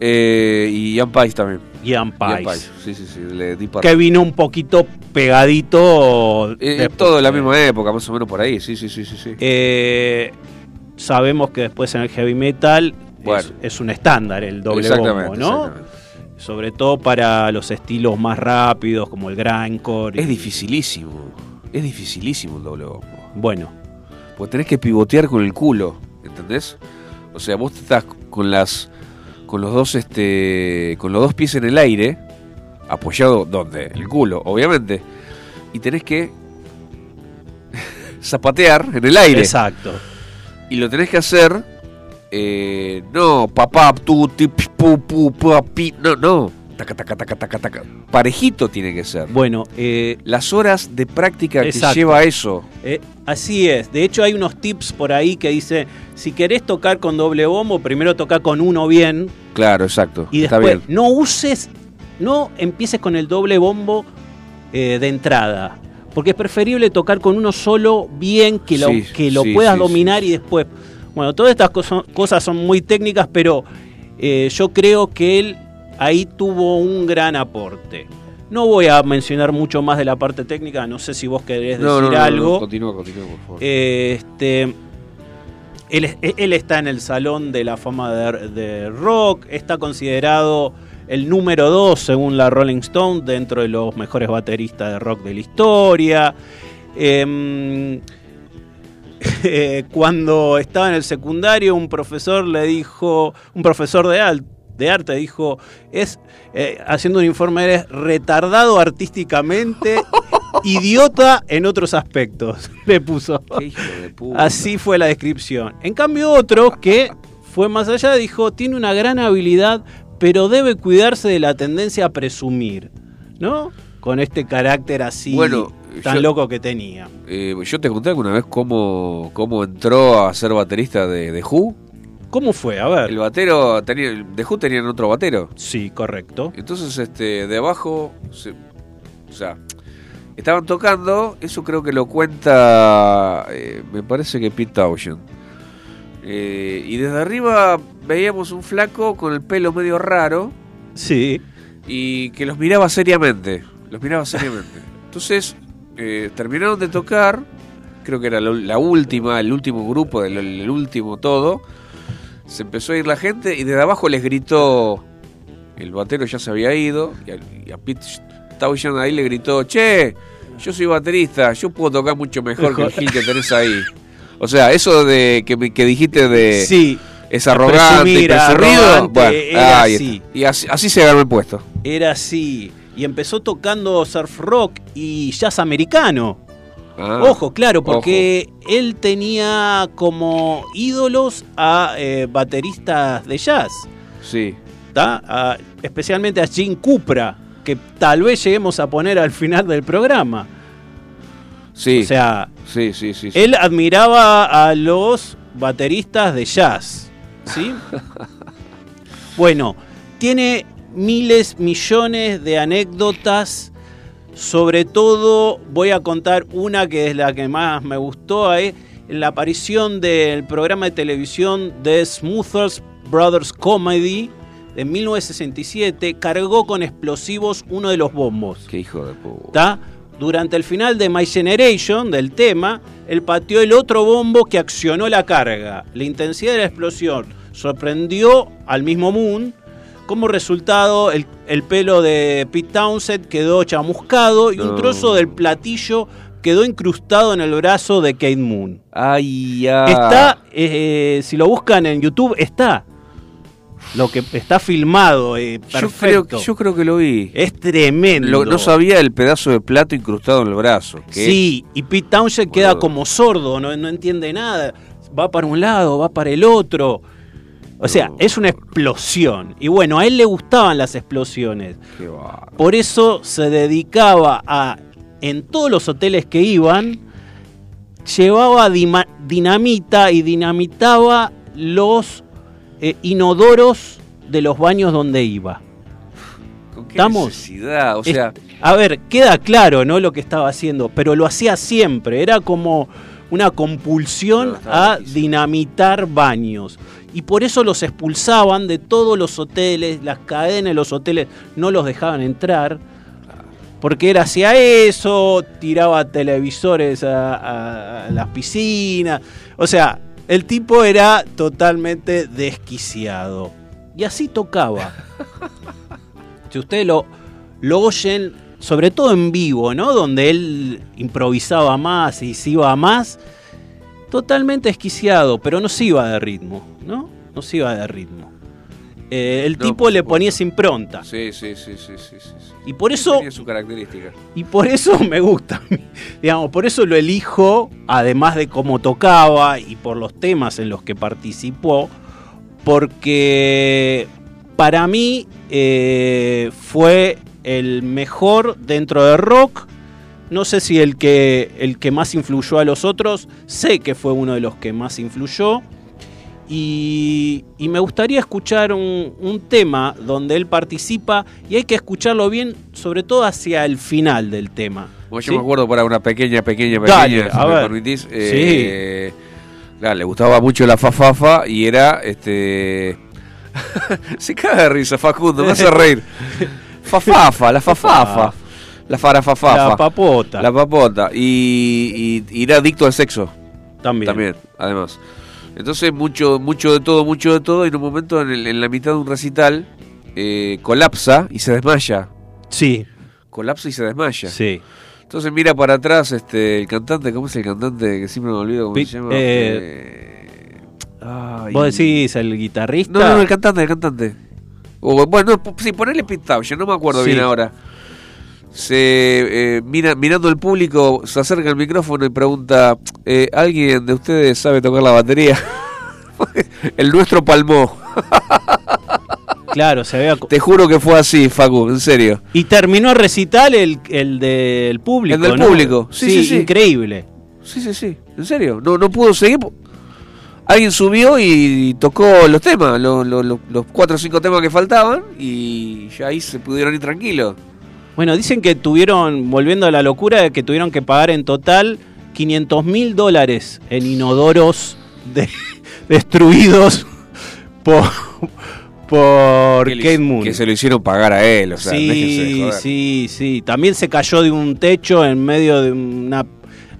Eh, y Ian Pais también. Ian Ian Pais. Sí, sí, sí. Le di. Que vino un poquito pegadito. Eh, todo en la misma época, más o menos por ahí. Sí, sí, sí, sí. sí. Eh, sabemos que después en el heavy metal Bueno. es, es un estándar el doble bombo, ¿no? exactamente. Sobre todo para los estilos más rápidos como el grindcore. Es y- dificilísimo. Es dificilísimo el doble bombo. Bueno, Porque tenés que pivotear con el culo, ¿entendés? O sea, vos estás con las con los dos este con los dos pies en el aire, apoyado donde, el culo, obviamente, y tenés que zapatear en el aire. exacto. Y lo tenés que hacer eh, no, papá, tú, ti, pi, pu, pu, pu, pi, no, no. Taca, taca, taca, taca, taca. Parejito tiene que ser. Bueno, eh, Las horas de práctica Exacto. que lleva eso. eh, así es. De hecho, hay unos tips por ahí que dice: si querés tocar con doble bombo, primero toca con uno bien Claro, exacto. y Está después bien. no uses, no empieces con el doble bombo eh, de entrada. Porque es preferible tocar con uno solo bien, que lo, Sí, que lo sí, puedas sí, dominar y después. Bueno, todas estas cosas son muy técnicas, pero eh, yo creo que él ahí tuvo un gran aporte. No voy a mencionar mucho más de la parte técnica, no sé si vos querés decir No, no, no, no, algo. Continúa, continúa, por favor. Este, él, es- él está en el Salón de la Fama de, de Rock, está considerado el número 2 según la Rolling Stone dentro de los mejores bateristas de rock de la historia. Em, eh, cuando estaba en el secundario, un profesor le dijo, un profesor de, al- de arte dijo, es, eh, haciendo un informe, eres retardado artísticamente, idiota en otros aspectos, le puso. Así fue la descripción. En cambio otro que fue más allá dijo, tiene una gran habilidad, pero debe cuidarse de la tendencia a presumir, ¿no? Con este carácter así Bueno, tan yo- loco que tenía. Eh, yo te conté alguna vez cómo, cómo entró a ser baterista de, de Who. ¿Cómo fue? A ver. El batero, tenía, de Who tenían otro batero. Sí, correcto. Entonces, este, de abajo, se- o sea, estaban tocando, eso creo que lo cuenta, eh, me parece que Pete Townshend. Eh, y desde arriba veíamos un flaco con el pelo medio raro Sí. y que los miraba seriamente. Los miraba seriamente. Entonces, eh, terminaron de tocar, creo que era la, la última, el último grupo, el, el último todo. Se empezó a ir la gente y desde abajo les gritó, el batero ya se había ido, y a, y a Pete Townshend ahí le gritó, che, yo soy baterista, yo puedo tocar mucho mejor que el Gil que tenés ahí. O sea, eso de que, que dijiste de... Sí. Es arrogante y presumir, arrogante, Bueno, era ahí así. está. Y así, así se ganó el puesto. Era así. Y empezó tocando surf rock y jazz americano. Ah, Ojo, claro, porque él tenía como ídolos a eh, bateristas de jazz. Sí. A- especialmente a Jim Cupra, que tal vez lleguemos a poner al final del programa. Sí. O sea, sí, sí, sí. sí. él admiraba a los bateristas de jazz. ¿Sí? bueno, tiene miles, millones de anécdotas. Sobre todo voy a contar una que es la que más me gustó. eh, la aparición del programa de televisión de Smoothers Brothers Comedy de 1967 cargó con explosivos uno de los bombos. Qué hijo de puta. Durante el final de My Generation, del tema, él pateó el otro bombo que accionó la carga. La intensidad de la explosión sorprendió al mismo Moon. Como resultado, el, el pelo de Pete Townsend quedó chamuscado y un trozo del platillo quedó incrustado en el brazo de Kate Moon. Ay. Está, eh, si lo buscan en YouTube, está. Lo que está filmado, eh, Yo creo, yo creo que lo vi. Es tremendo. Lo- no sabía el pedazo de plato incrustado en el brazo. que- Sí, y Pete Townshend queda como sordo, no, no entiende nada. Va para un lado, va para el otro. O sea, No. es una explosión. Y bueno, a él le gustaban las explosiones. Por eso se dedicaba a, en todos los hoteles que iban, llevaba dinamita y dinamitaba los eh, inodoros de los baños donde iba. ¿Con qué ¿Estamos? necesidad? O sea, a ver, queda claro, ¿no? Lo que estaba haciendo, pero lo hacía siempre. Era como una compulsión a dinamitar baños. Y por eso los expulsaban de todos los hoteles, las cadenas de los hoteles no los dejaban entrar. Porque él hacía eso, tiraba televisores a, a- a las piscinas. O sea, el tipo era totalmente desquiciado. Y así tocaba. si ustedes lo, lo oyen, sobre todo en vivo, ¿no? Donde él improvisaba más y se iba más, totalmente esquiciado, pero no se iba de ritmo, ¿no? No se iba de ritmo. Eh, el No, tipo le ponía esa impronta. sí, sí, sí, sí, sí, sí. Y por eso, Tenía su característica. y por eso me gusta. Digamos, por eso lo elijo, además de cómo tocaba y por los temas en los que participó, porque para mí eh, fue el mejor dentro de rock. No sé si el que, el que más influyó a los otros, sé que fue uno de los que más influyó. Y, y me gustaría escuchar un, un tema donde él participa y hay que escucharlo bien, sobre todo hacia el final del tema. Bueno, yo ¿sí? me acuerdo para una pequeña, pequeña, pequeña, Dale, si a me ver. permitís. eh, claro, le gustaba mucho la fafafa y era este. Se caga de risa, Facundo, me hace reír. Fafafa, la fafafa. La farafafafa. La papota. La papota. Y, y- y era adicto al sexo. también. También, además. Entonces, mucho, mucho de todo, mucho de todo. Y en un momento, en, el- en la mitad de un recital, eh, colapsa y se desmaya. Sí, Colapsa y se desmaya. sí. Entonces mira para atrás este el cantante, ¿cómo es el cantante? Que siempre me olvido cómo Pi- se llama. eh, Eh, ay. ¿Vos decís el guitarrista? No, no, el cantante, el cantante. O, bueno, no, sí, ponele Pete Townshend, no me acuerdo Sí. bien ahora. Se eh, mira, mirando el público, se acerca al micrófono y pregunta, eh, ¿alguien de ustedes sabe tocar la batería? el nuestro palmó. Claro, se co- Te juro que fue así, Facu, en serio. Y terminó el recital el, el del público. El del ¿no? público, sí, sí, sí. increíble. Sí, sí, sí, en serio. No, no pudo seguir. Alguien subió y tocó los temas, lo- lo- lo- los cuatro o cinco temas que faltaban y ya ahí se pudieron ir tranquilos. Bueno, dicen que tuvieron, volviendo a la locura, que tuvieron que pagar en total 500 mil dólares en inodoros de- destruidos por, por que, Kate Moon. que se lo hicieron pagar a él, o sea, déjense de sí, joder. sí, sí. También se cayó de un techo en medio de una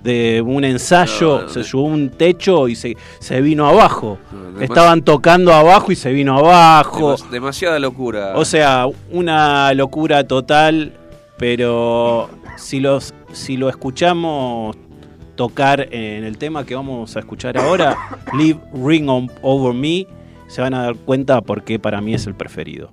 de un ensayo, No, no, se subió un techo y se, se vino abajo. No, Estaban tocando abajo y se vino abajo. demas- demasiada locura. O sea, una locura total, pero si los si lo escuchamos tocar en el tema que vamos a escuchar ahora, Leave Ring on Over Me, se van a dar cuenta por qué para mí es el preferido.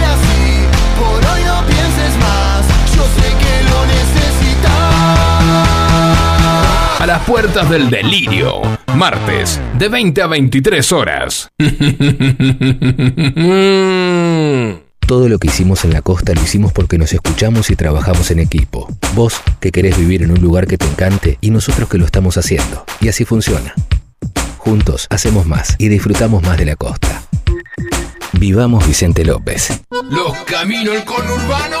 más. Yo sé que lo necesitas. A las puertas del delirio, martes, de 20 a 23 horas. Todo lo que hicimos en la costa lo hicimos porque nos escuchamos y trabajamos en equipo. Vos que querés vivir en un lugar que te encante y nosotros que lo estamos haciendo. Y así funciona. Juntos hacemos más y disfrutamos más de la costa. Vivamos Vicente López. Los caminos del conurbano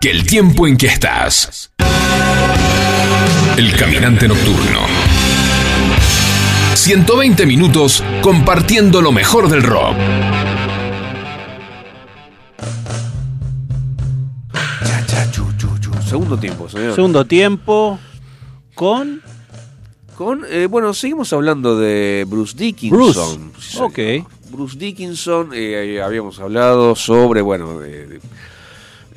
que el tiempo en que estás. El caminante nocturno. 120 minutos compartiendo lo mejor del rock. Segundo tiempo, señor. Segundo tiempo con... Con, eh, bueno, seguimos hablando de Bruce Dickinson. Bruce, ok. Bruce Dickinson, eh, eh, habíamos hablado sobre, bueno, de,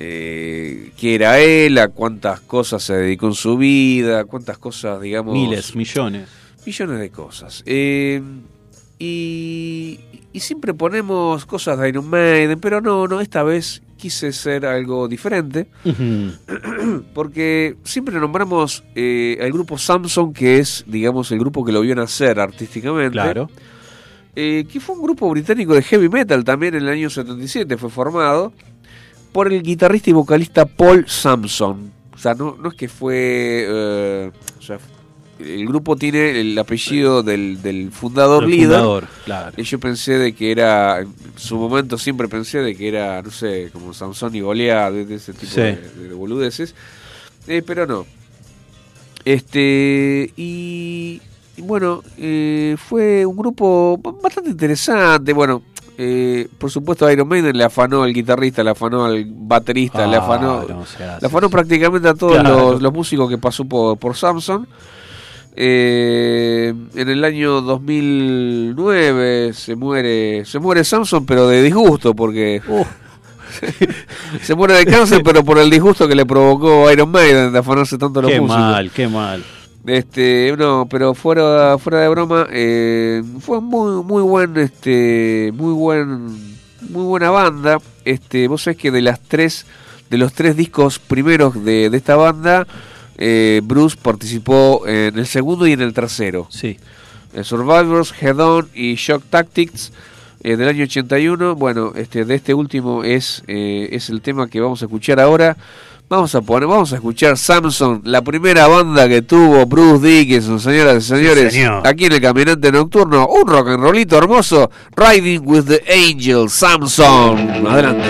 eh, qué era él, a cuántas cosas se dedicó en su vida, cuántas cosas, digamos... Miles, millones. Millones de cosas. Eh, y, y siempre ponemos cosas de Iron Maiden, pero no, no, esta vez quise ser algo diferente. Porque siempre nombramos eh, al grupo Samsung, que es, digamos, el grupo que lo vio nacer artísticamente. Claro. Eh, que fue un grupo británico de heavy metal también en el año 77, fue formado por el guitarrista y vocalista Paul Samson. O sea, no, no es que fue... eh, o sea, el grupo tiene el apellido del, del fundador El líder. fundador, claro. Y yo pensé de que era, en su momento siempre pensé de que era, no sé, como Sansón y Goliat, de, ese tipo Sí. de, de boludeces. Eh, pero no. Este, y, y bueno, eh, fue un grupo bastante interesante. Bueno, eh, por supuesto, Iron Maiden le afanó al guitarrista, le afanó al baterista, le Ah, afanó, no hace le afanó prácticamente a todos Claro. los, los músicos que pasó por, por Samsung. Eh, en el año 2009 se muere se muere Samson pero de disgusto porque se muere de cáncer pero por el disgusto que le provocó Iron Maiden de afanarse tanto los Qué músicos mal, qué mal. Este no pero fuera fuera de broma eh, fue muy muy buen este muy buen muy buena banda este vos sabés que de las tres de los tres discos primeros de, de esta banda eh, Bruce participó en el segundo y en el tercero Sí. Eh, Survivors, Head On y Shock Tactics eh, del año 81. Bueno, este de este último es, es el tema que vamos a escuchar ahora. Vamos a poner, vamos a escuchar Samson, la primera banda que tuvo Bruce Dickinson, señoras y señores, señor. aquí en el Caminante Nocturno, un rock and rollito hermoso, Riding with the Angels, Samson. Adelante.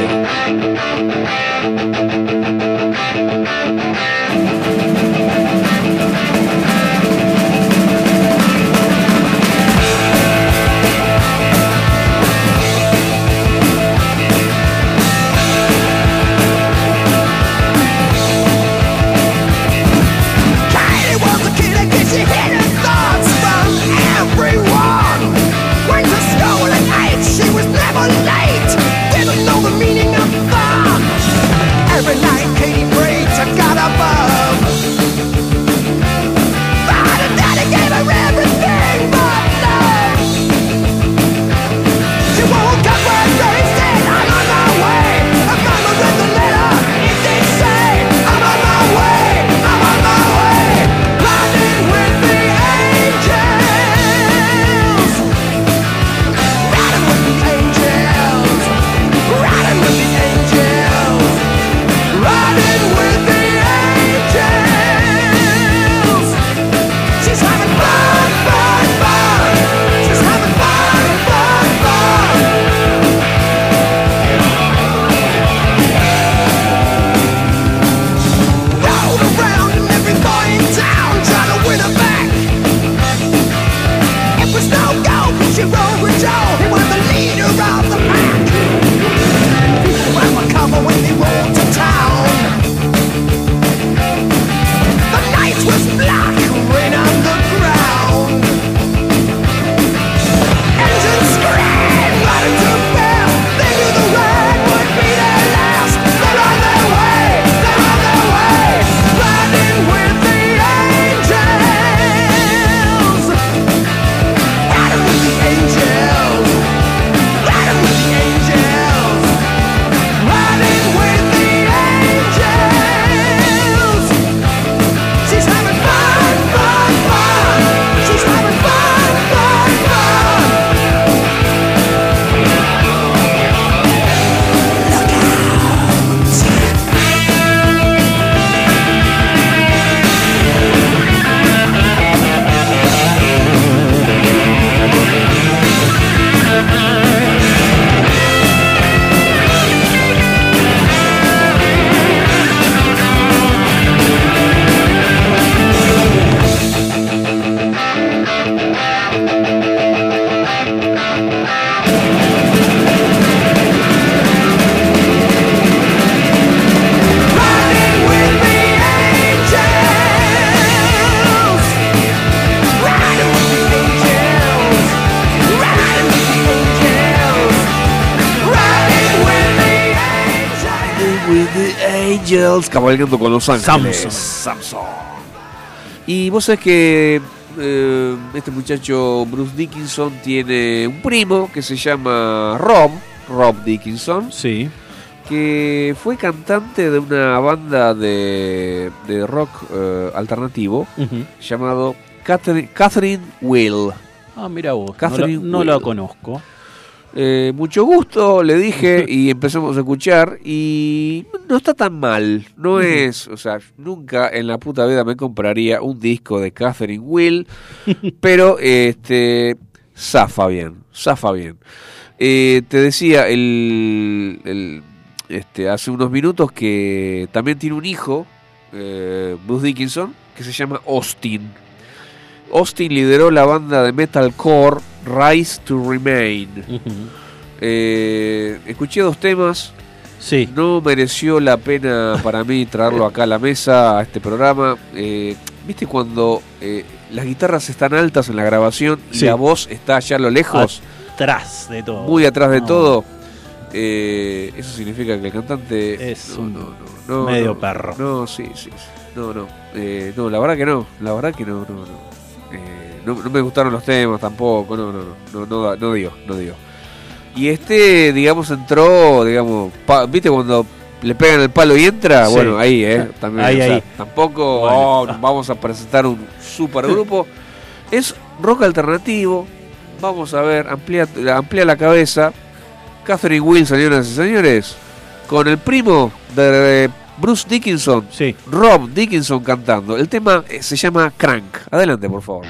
Angels, cabalgando con los ángeles. Samson. Y vos sabés que eh, este muchacho Bruce Dickinson tiene un primo que se llama Rob, Rob Dickinson. Sí. Que fue cantante de una banda de, de rock eh, alternativo llamado Catherine, Catherine Will. Ah, mira vos. Catherine no, la, no la conozco. Eh, mucho gusto, le dije, y empezamos a escuchar, y no está tan mal, no es, o sea, nunca en la puta vida me compraría un disco de Catherine Will, pero este, zafa bien, zafa bien. Eh, te decía el, el- este, hace unos minutos que también tiene un hijo, eh, Bruce Dickinson, que se llama Austin. Austin lideró la banda de metalcore Rise to Remain. Eh, escuché dos temas. Sí. No mereció la pena para mí traerlo acá a la mesa, a este programa. Eh, ¿Viste cuando eh, las guitarras están altas en la grabación y Sí. la voz está allá a lo lejos? Atrás de todo. Muy atrás de No. todo. Eh, eso significa que el cantante Es no, un no, medio perro. No, sí, sí. No, no. No, la verdad que no. La verdad que no, no, no. No, no me gustaron los temas tampoco. No, no, no. No, no, dio, no dio. Y este, digamos, entró, digamos, pa- ¿viste cuando le pegan el palo y entra? Sí. Bueno, ahí, ¿eh? También, Ahí, o sea, ahí. Tampoco Bueno. oh, vamos a presentar un super grupo. es rock alternativo. Vamos a ver, amplía, amplía la cabeza. Catherine Will, señoras y señores, con el primo de Bruce Dickinson, Rob Dickinson cantando. El tema eh, se llama Crank. Adelante, por favor.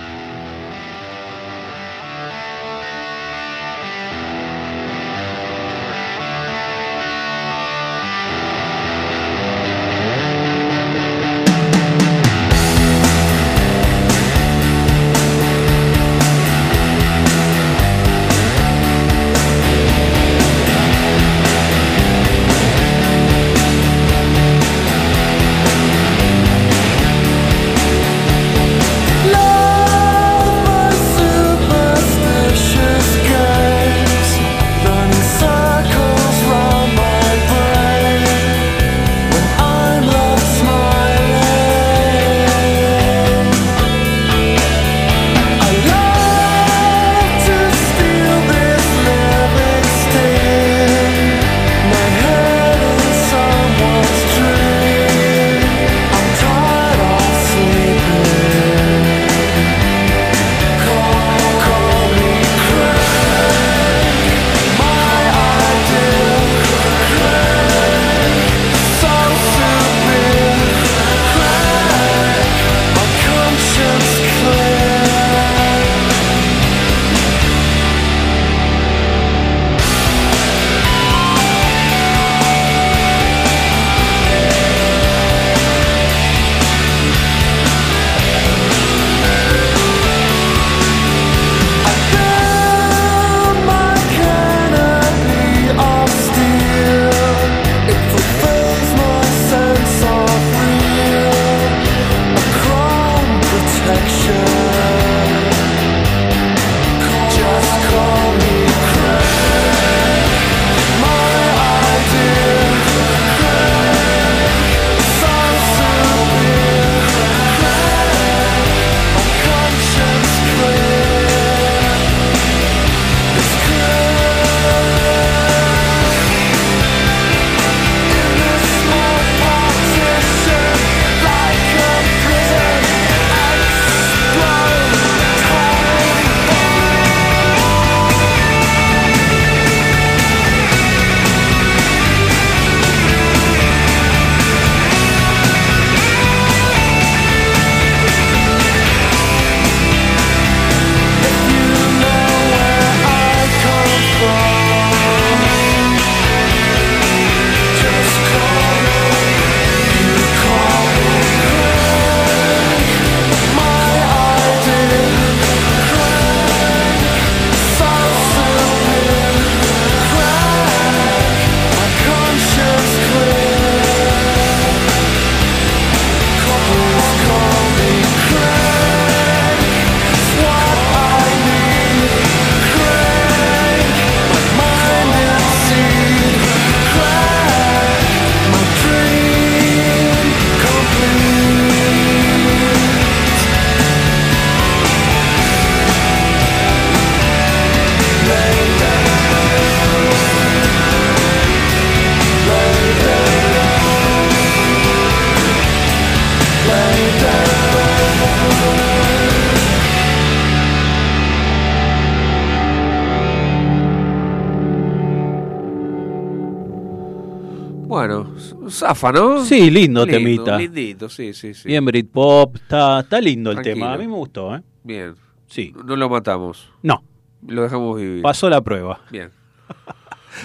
Sí, lindo temita. Lindito, sí, sí, sí. Bien Britpop, está, está lindo el Tranquilo. tema. A mí me gustó, ¿eh? Bien. Sí. No lo matamos. No. Lo dejamos vivir. Pasó la prueba. Bien.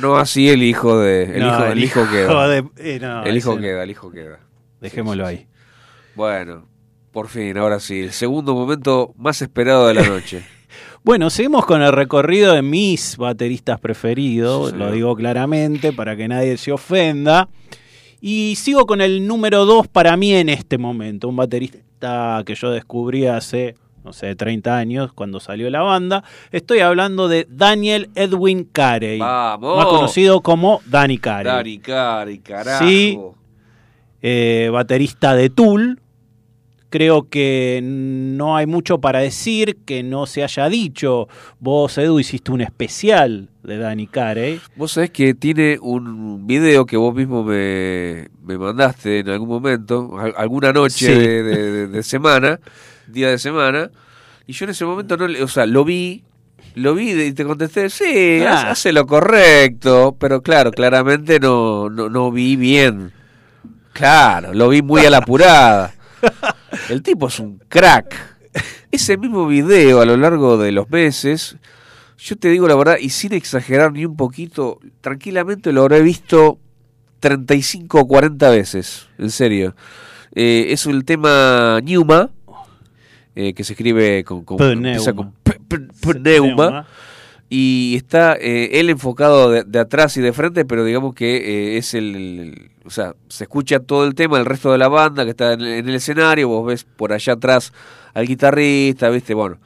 No así el hijo de. El, No, hijo, el el hijo hijo queda. de- eh, no, el hijo queda, el hijo queda. Dejémoslo ahí. Bueno, por fin, ahora sí. El segundo momento más esperado de la noche. Bueno, seguimos con el recorrido de mis bateristas preferidos, Sí, lo digo claramente para que nadie se ofenda. Y sigo con el número 2 para mí en este momento, un baterista que yo descubrí hace, no sé, 30 años, cuando salió la banda. Estoy hablando de Daniel Edwin Carey, ¡Vamos! más conocido como Danny Carey. Dari, cari, carajo. Sí, eh, baterista de Tool. Creo que no hay mucho para decir que no se haya dicho. Vos, Edu, hiciste un especial de Danny Carey. Vos sabés que tiene un video que vos mismo me, me mandaste en algún momento, al- alguna noche Sí. de, de- de- de semana, día de semana, y yo en ese momento no, le- o sea, lo vi, lo vi y te contesté, sí, Ah. hace lo correcto, pero claro, claramente no, no, no vi bien. Claro, lo vi muy a la apurada. El tipo es un crack. Ese mismo video a lo largo de los meses, yo te digo la verdad, y sin exagerar ni un poquito, tranquilamente lo habré visto 35 o 40 veces, en serio. Eh, es el tema Pneuma, eh, que se escribe con, con- empieza con pneuma, y está eh, él enfocado de, atrás y de frente, pero digamos que eh, es el, o sea, se escucha todo el tema, el resto de la banda que está en, en el escenario, vos ves por allá atrás al guitarrista, viste, bueno,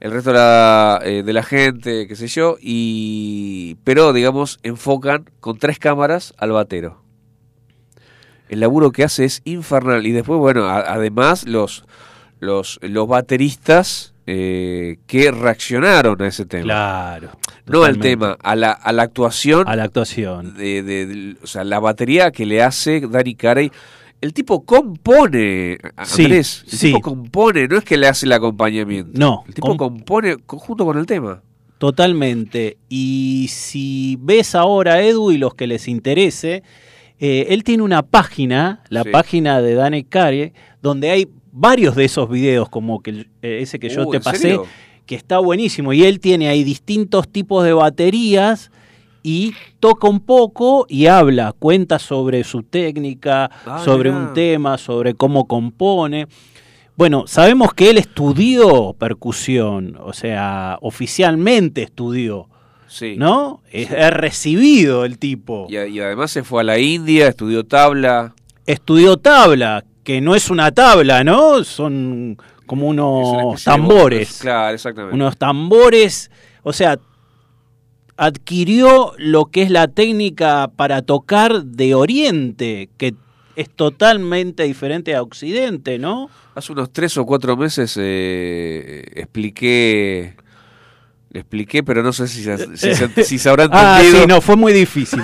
el resto de la, eh, de la gente, qué sé yo, y pero digamos enfocan con tres cámaras al batero. El laburo que hace es infernal y después, bueno, además los los los bateristas eh, que reaccionaron a ese tema. Claro. No al tema, a la, a la actuación. A la actuación. De, de- de- o sea, la batería que le hace Danny Carey. El tipo compone, a- Sí, Andrés. El sí. tipo compone, no es que le hace el acompañamiento. No, El tipo com- compone co- junto con el tema. Totalmente. Y si ves ahora, Edu, y los que les interese, eh, él tiene una página, la Sí. página de Danny Carey, donde hay varios de esos videos, como que eh, ese que yo Uh, te ¿en pasé, serio? que está buenísimo. Y él tiene ahí distintos tipos de baterías y toca un poco y habla, cuenta sobre su técnica, Ah, sobre mirá. un tema, sobre cómo compone. Bueno, sabemos que él estudió percusión, o sea, oficialmente estudió, Sí. ¿no? Es, es recibido el tipo. Y, y además se fue a la India, estudió tabla. Estudió tabla, que no es una tabla, ¿no? Son como unos tambores. Claro, exactamente. unos tambores, o sea, adquirió lo que es la técnica para tocar de Oriente, que es totalmente diferente a Occidente, ¿no? Hace unos tres o cuatro meses eh, expliqué. Expliqué, pero no sé si, se- si, si se habrá Ah, entendido. sí, no, fue muy difícil.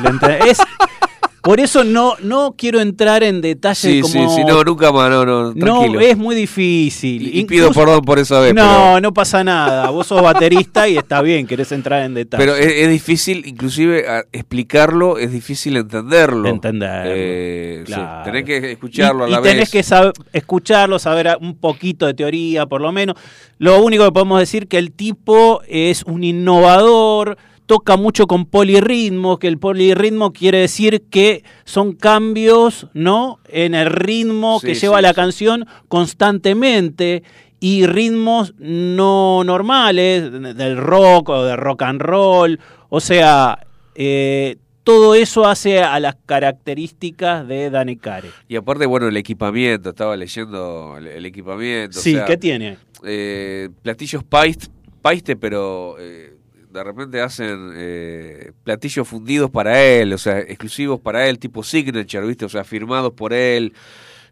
Es- por eso no, no quiero entrar en detalles Sí, como... sí, sí, no, nunca más, no, no, tranquilo. No, es muy difícil. Y- y pido Incluso- perdón por esa vez, No, pero- no pasa nada. Vos sos baterista y está bien, querés entrar en detalles. Pero es, es difícil, inclusive explicarlo, es difícil entenderlo. Entenderlo, Eh, sí, tenés que escucharlo y, a la y tenés vez. que sab- escucharlo, saber un poquito de teoría, por lo menos. Lo único que podemos decir que el tipo es un innovador, toca mucho con polirritmos, que el polirritmo quiere decir que son cambios, ¿no? En el ritmo Sí, que sí, lleva la sí. canción constantemente y ritmos no normales del rock o de rock and roll, o sea, eh, todo eso hace a las características de Danny Carey. Y aparte, bueno, el equipamiento, estaba leyendo el, el equipamiento. o Sí, sea, ¿qué tiene? eh, platillos paiste, paiste pero eh, de repente hacen eh, platillos fundidos para él, o sea, exclusivos para él, tipo signature, ¿viste? O sea, firmados por él.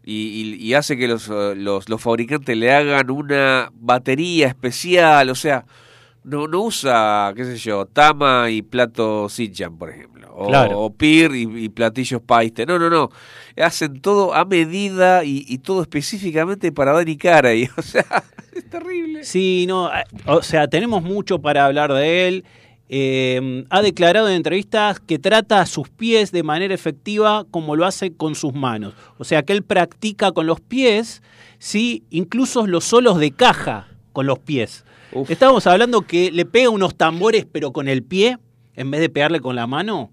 Y, y- hace que los, los, los fabricantes le hagan una batería especial, o sea, no, no usa, qué sé yo, tama y plato Sitchan, por ejemplo, o, Claro. o pir y, y platillos paiste, no, no, no, hacen todo a medida y, y todo específicamente para Danny Carey, o sea, es terrible. Sí, no, o sea, tenemos mucho para hablar de él. eh, ha declarado en entrevistas que trata a sus pies de manera efectiva como lo hace con sus manos. O sea que él practica con los pies, sí, incluso los solos de caja con los pies. Estábamos hablando que le pega unos tambores pero con el pie, en vez de pegarle con la mano,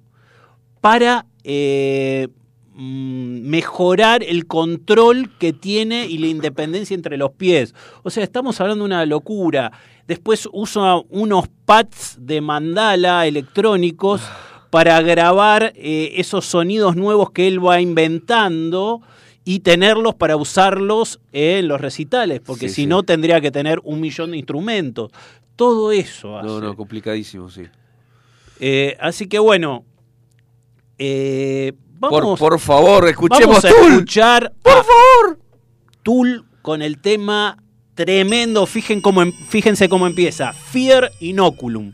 para eh, mm, mejorar el control que tiene y la independencia entre los pies. O sea, estamos hablando de una locura. Después usa unos pads de mandala electrónicos para grabar eh, esos sonidos nuevos que él va inventando y tenerlos para usarlos en los recitales, porque Sí, si sí. no tendría que tener un millón de instrumentos. Todo eso. No, hace. no, complicadísimo, sí. Eh, así que bueno, eh, vamos. por favor, escuchemos vamos a Tool. escuchar. Por favor. Tool con el tema tremendo. Fijen cómo, em- fíjense cómo empieza. Fear Inoculum.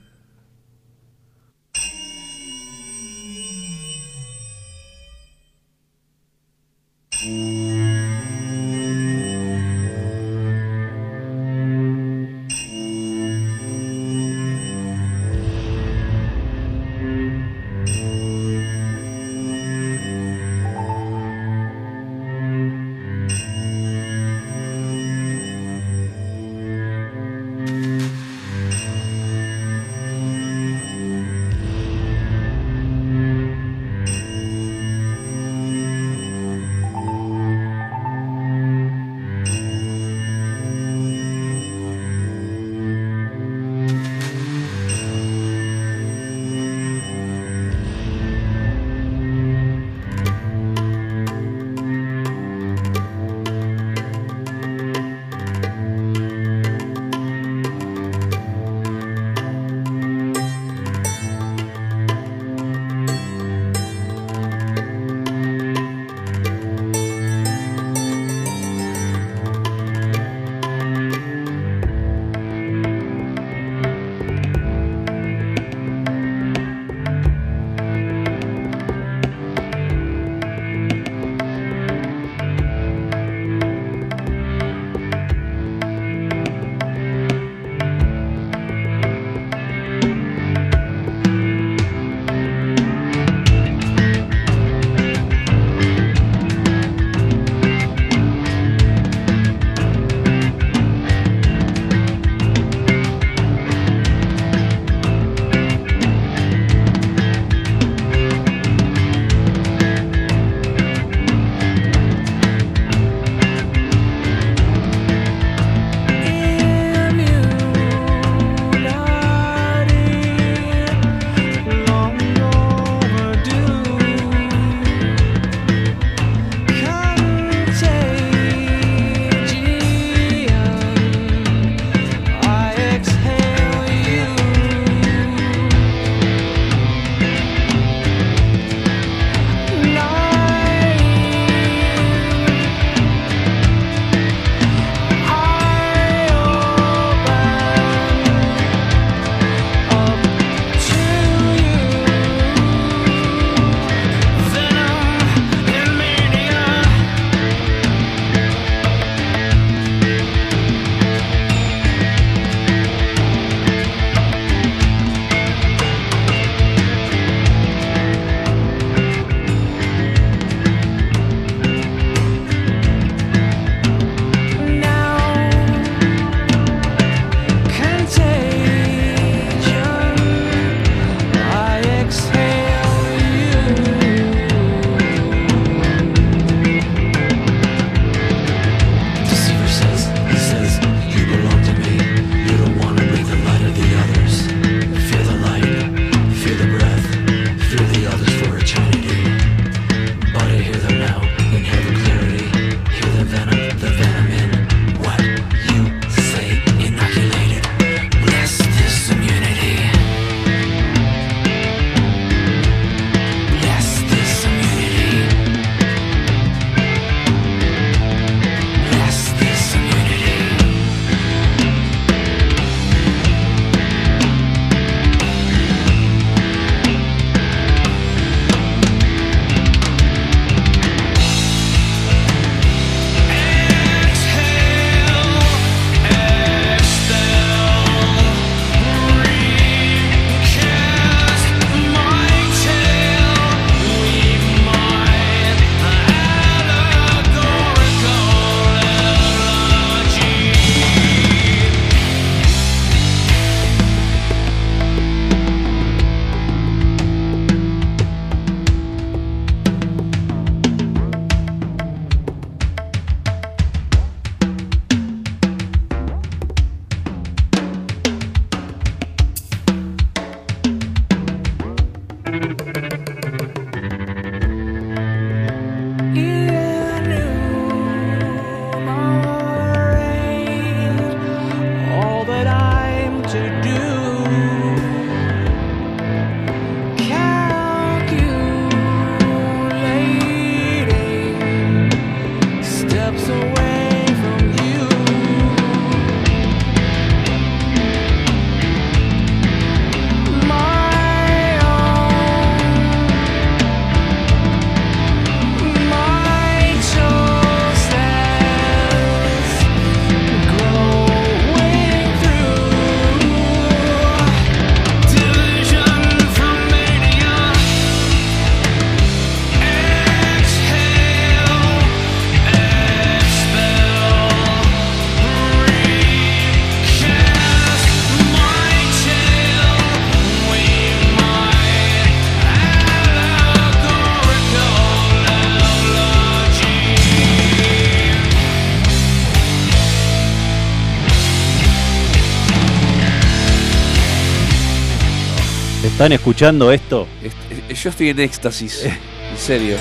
¿Están escuchando esto? Est- eh, Yo estoy en éxtasis. En serio.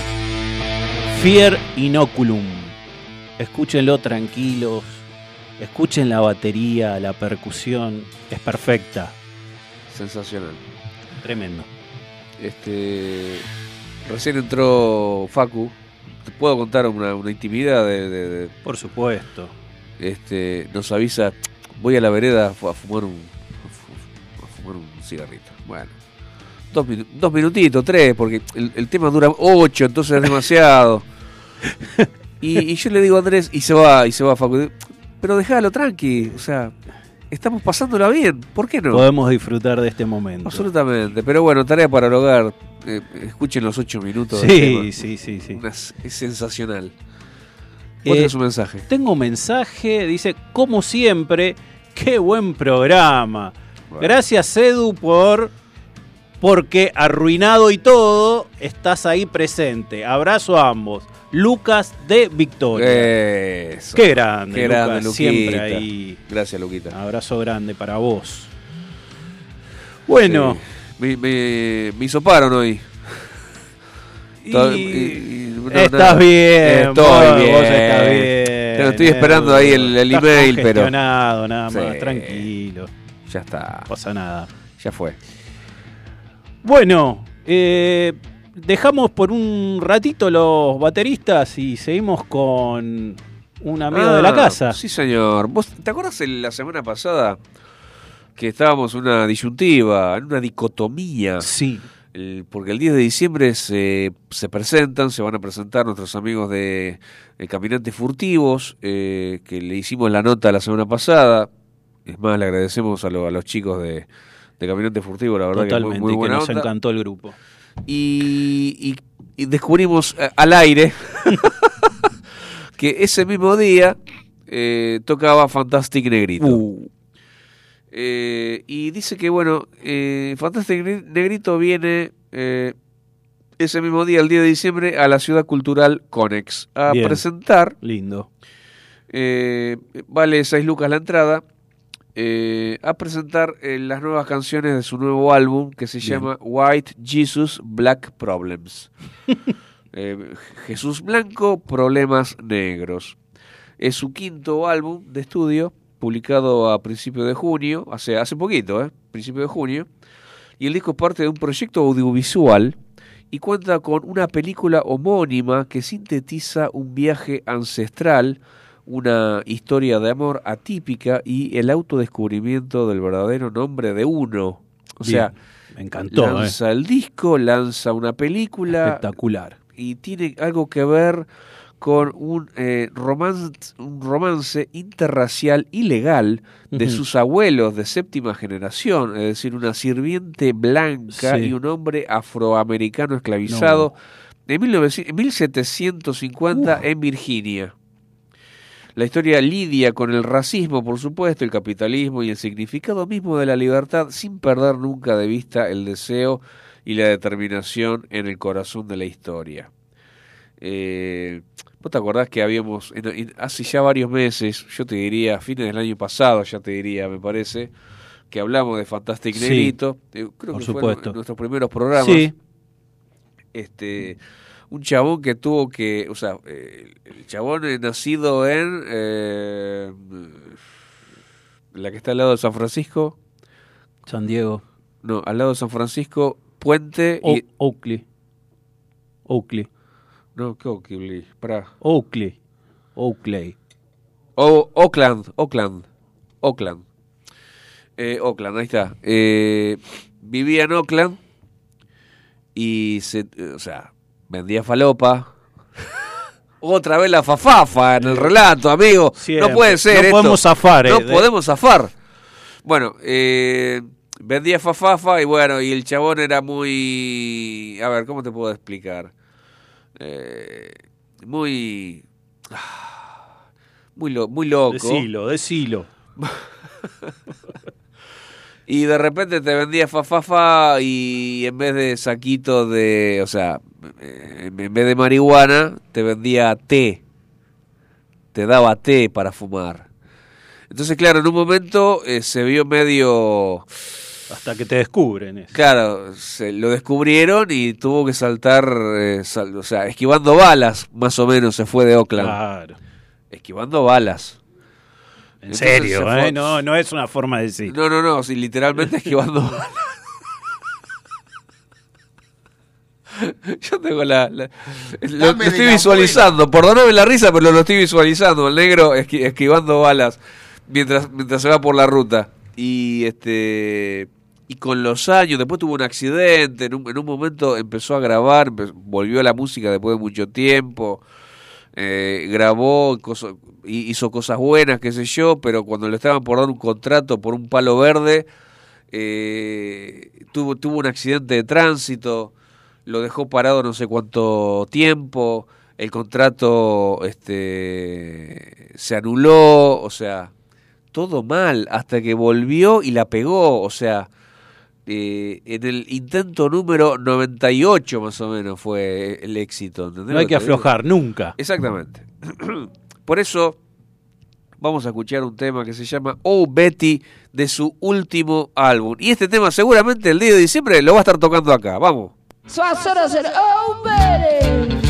Fear Inoculum. Escúchenlo tranquilos. Escuchen la batería, la percusión. Es perfecta. Sensacional. Tremendo. Este. Recién entró Facu. Te puedo contar una, una intimidad de, de- de- Por supuesto. Este. Nos avisa. Voy a la vereda a fumar un. Dos, dos minutitos, tres, porque el, el tema dura ocho, entonces es demasiado. Y, y yo le digo a Andrés, y se va, y se va Facu. Pero déjalo tranqui, o sea, estamos pasándola bien, ¿por qué no? Podemos disfrutar de este momento. Absolutamente, pero bueno, tarea para el hogar. Eh, escuchen los ocho minutos. Sí, tema. sí, sí, sí. Una- es sensacional. ¿Vos Eh, un mensaje? Tengo un mensaje, dice, como siempre, qué buen programa. Gracias Edu por porque arruinado y todo, estás ahí presente. Abrazo a ambos. Lucas de Victoria. Eso. Qué grande, Qué grande, Lucas, siempre ahí. Gracias, Luquita. Abrazo grande para vos. Bueno, Sí. Me, me, me hisoparon hoy. Y- Todo- y- y- no, estás bien, Estoy vos- bien. vos estás bien, Pero estoy esperando ahí el, el Estás email, pero. nada más, Sí. tranquilo. Ya está. No pasa nada. Ya fue. Bueno, eh, dejamos por un ratito los bateristas y seguimos con un amigo de la Ah, casa. Sí, señor. ¿Vos te acuerdas la semana pasada que estábamos en una disyuntiva, en una dicotomía? Sí. El- porque el 10 de diciembre se, se presentan, se van a presentar nuestros amigos de, de Caminantes Furtivos, eh, que le hicimos la nota la semana pasada. Es más, le agradecemos a, lo- a los chicos de, de Caminantes Furtivos, la verdad Totalmente, que muy, muy buena que nos onda. encantó el grupo. Y, y- y descubrimos eh, al aire que ese mismo día eh, tocaba Fantastic Negrito. Uh. Eh, y dice que, bueno, Fantastic Ne- Negrito viene ese mismo día, el 10 de diciembre, a la Ciudad Cultural Conex a Bien. presentar. Lindo. vale 6 lucas la entrada. Eh, a presentar eh, las nuevas canciones de su nuevo álbum que se Bien. llama White Jesus Black Problems. Eh, Jesús Blanco, Problemas Negros. Es su quinto álbum de estudio, publicado a principios de junio, hace, hace poquito, ¿eh? principio de junio. Y el disco es parte de un proyecto audiovisual y cuenta con una película homónima que sintetiza un viaje ancestral, una historia de amor atípica y el autodescubrimiento del verdadero nombre de uno. O Bien, sea, me encantó, ¿eh? lanza el disco, lanza una película Espectacular. y tiene algo que ver con un, eh, romance, un romance interracial ilegal de sus abuelos de séptima generación, es decir, una sirviente blanca Sí. y un hombre afroamericano esclavizado en 1900 en 1750 en Virginia. La historia lidia con el racismo, por supuesto, el capitalismo y el significado mismo de la libertad sin perder nunca de vista el deseo y la determinación en el corazón de la historia. Eh, ¿Vos te acordás que habíamos, en- en- hace ya varios meses, yo te diría, a fines del año pasado, ya te diría, me parece, que hablamos de Fantastic Sí, Negrito, eh, creo por que fue supuesto. en nuestros primeros programas. Sí. Este, un chabón que tuvo que, o sea, eh, el chabón es nacido en eh, la que está al lado de San Francisco, San Diego. no, al lado de San Francisco, Puente O- y Oakley. Oakley. no, ¿qué Oakley? Pará. Oakley. Oakley. O- Oakland, Oakland, Oakland. Eh, Oakland, ahí está. Eh, vivía en Oakland y se, o sea, vendía falopa. Otra vez la fafafa en el relato, amigo. Siempre. No puede ser. No esto. podemos zafar, No eh, de- podemos zafar. Bueno, eh, vendía fafafa y bueno, y el chabón era muy... A ver, ¿cómo te puedo explicar? Eh, muy... Muy, lo- muy loco. Decilo, decilo. Y de repente te vendía fafafa y en vez de saquito de, o sea, eh, en vez de marihuana, te vendía té. Te daba té para fumar. Entonces, claro, en un momento eh, se vio medio Hasta que te descubren. eso. Claro, se lo descubrieron y tuvo que saltar, eh, sal- o sea, esquivando balas, más o menos se fue de Oakland. Claro. Esquivando balas. En Entonces serio, se fue- ¿eh? No, no es una forma de decir. No, no, no, sí, literalmente esquivando balas. Yo tengo la. la- lo, estoy visualizando. Perdóname la risa, pero lo estoy visualizando. El negro esqui- esquivando balas mientras, mientras se va por la ruta. Y este. Y con los años, después tuvo un accidente. En un, en un momento empezó a grabar, volvió a la música después de mucho tiempo. eh, grabó, hizo cosas buenas, qué sé yo, pero cuando le estaban por dar un contrato por un palo verde, eh, tuvo, tuvo un accidente de tránsito, lo dejó parado no sé cuánto tiempo, el contrato este, se anuló, o sea, todo mal, hasta que volvió y la pegó, o sea, eh, en el intento número 98 más o menos fue el éxito. ¿entendés No hay que aflojar nunca. Exactamente. Por eso vamos a escuchar un tema que se llama Oh Betty de su último álbum. Y este tema seguramente el día de diciembre lo va a estar tocando acá. Vamos. So I said, I said, oh, Betty,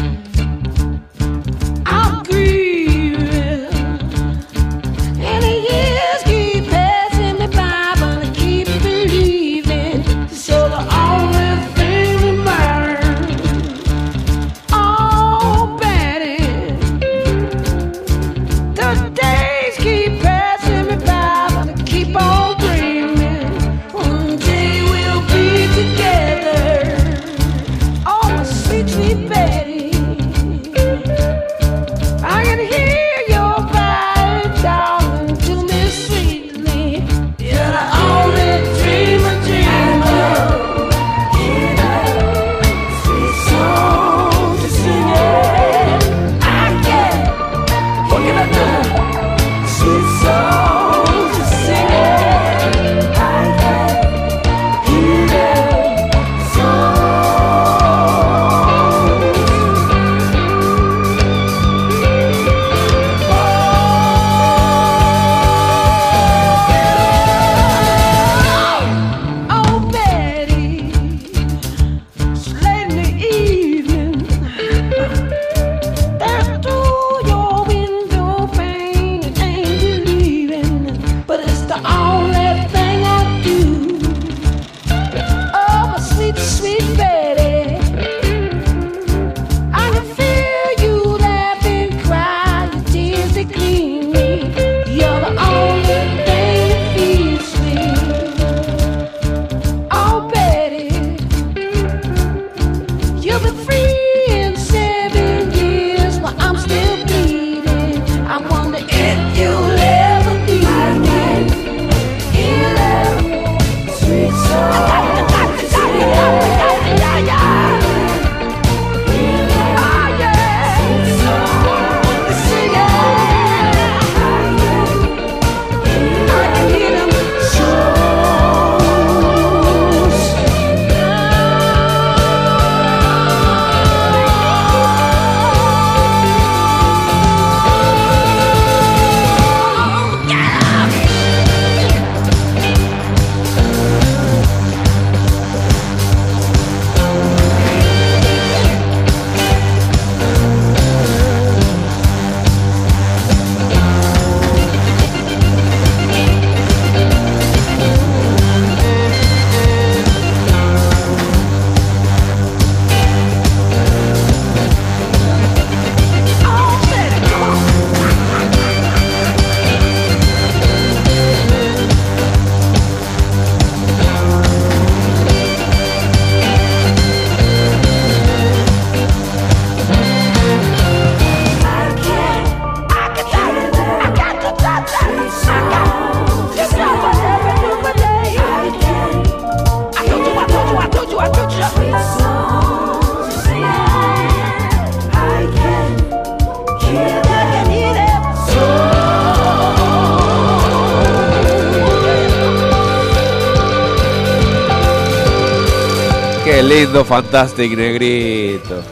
lindo, fantástico, negrito.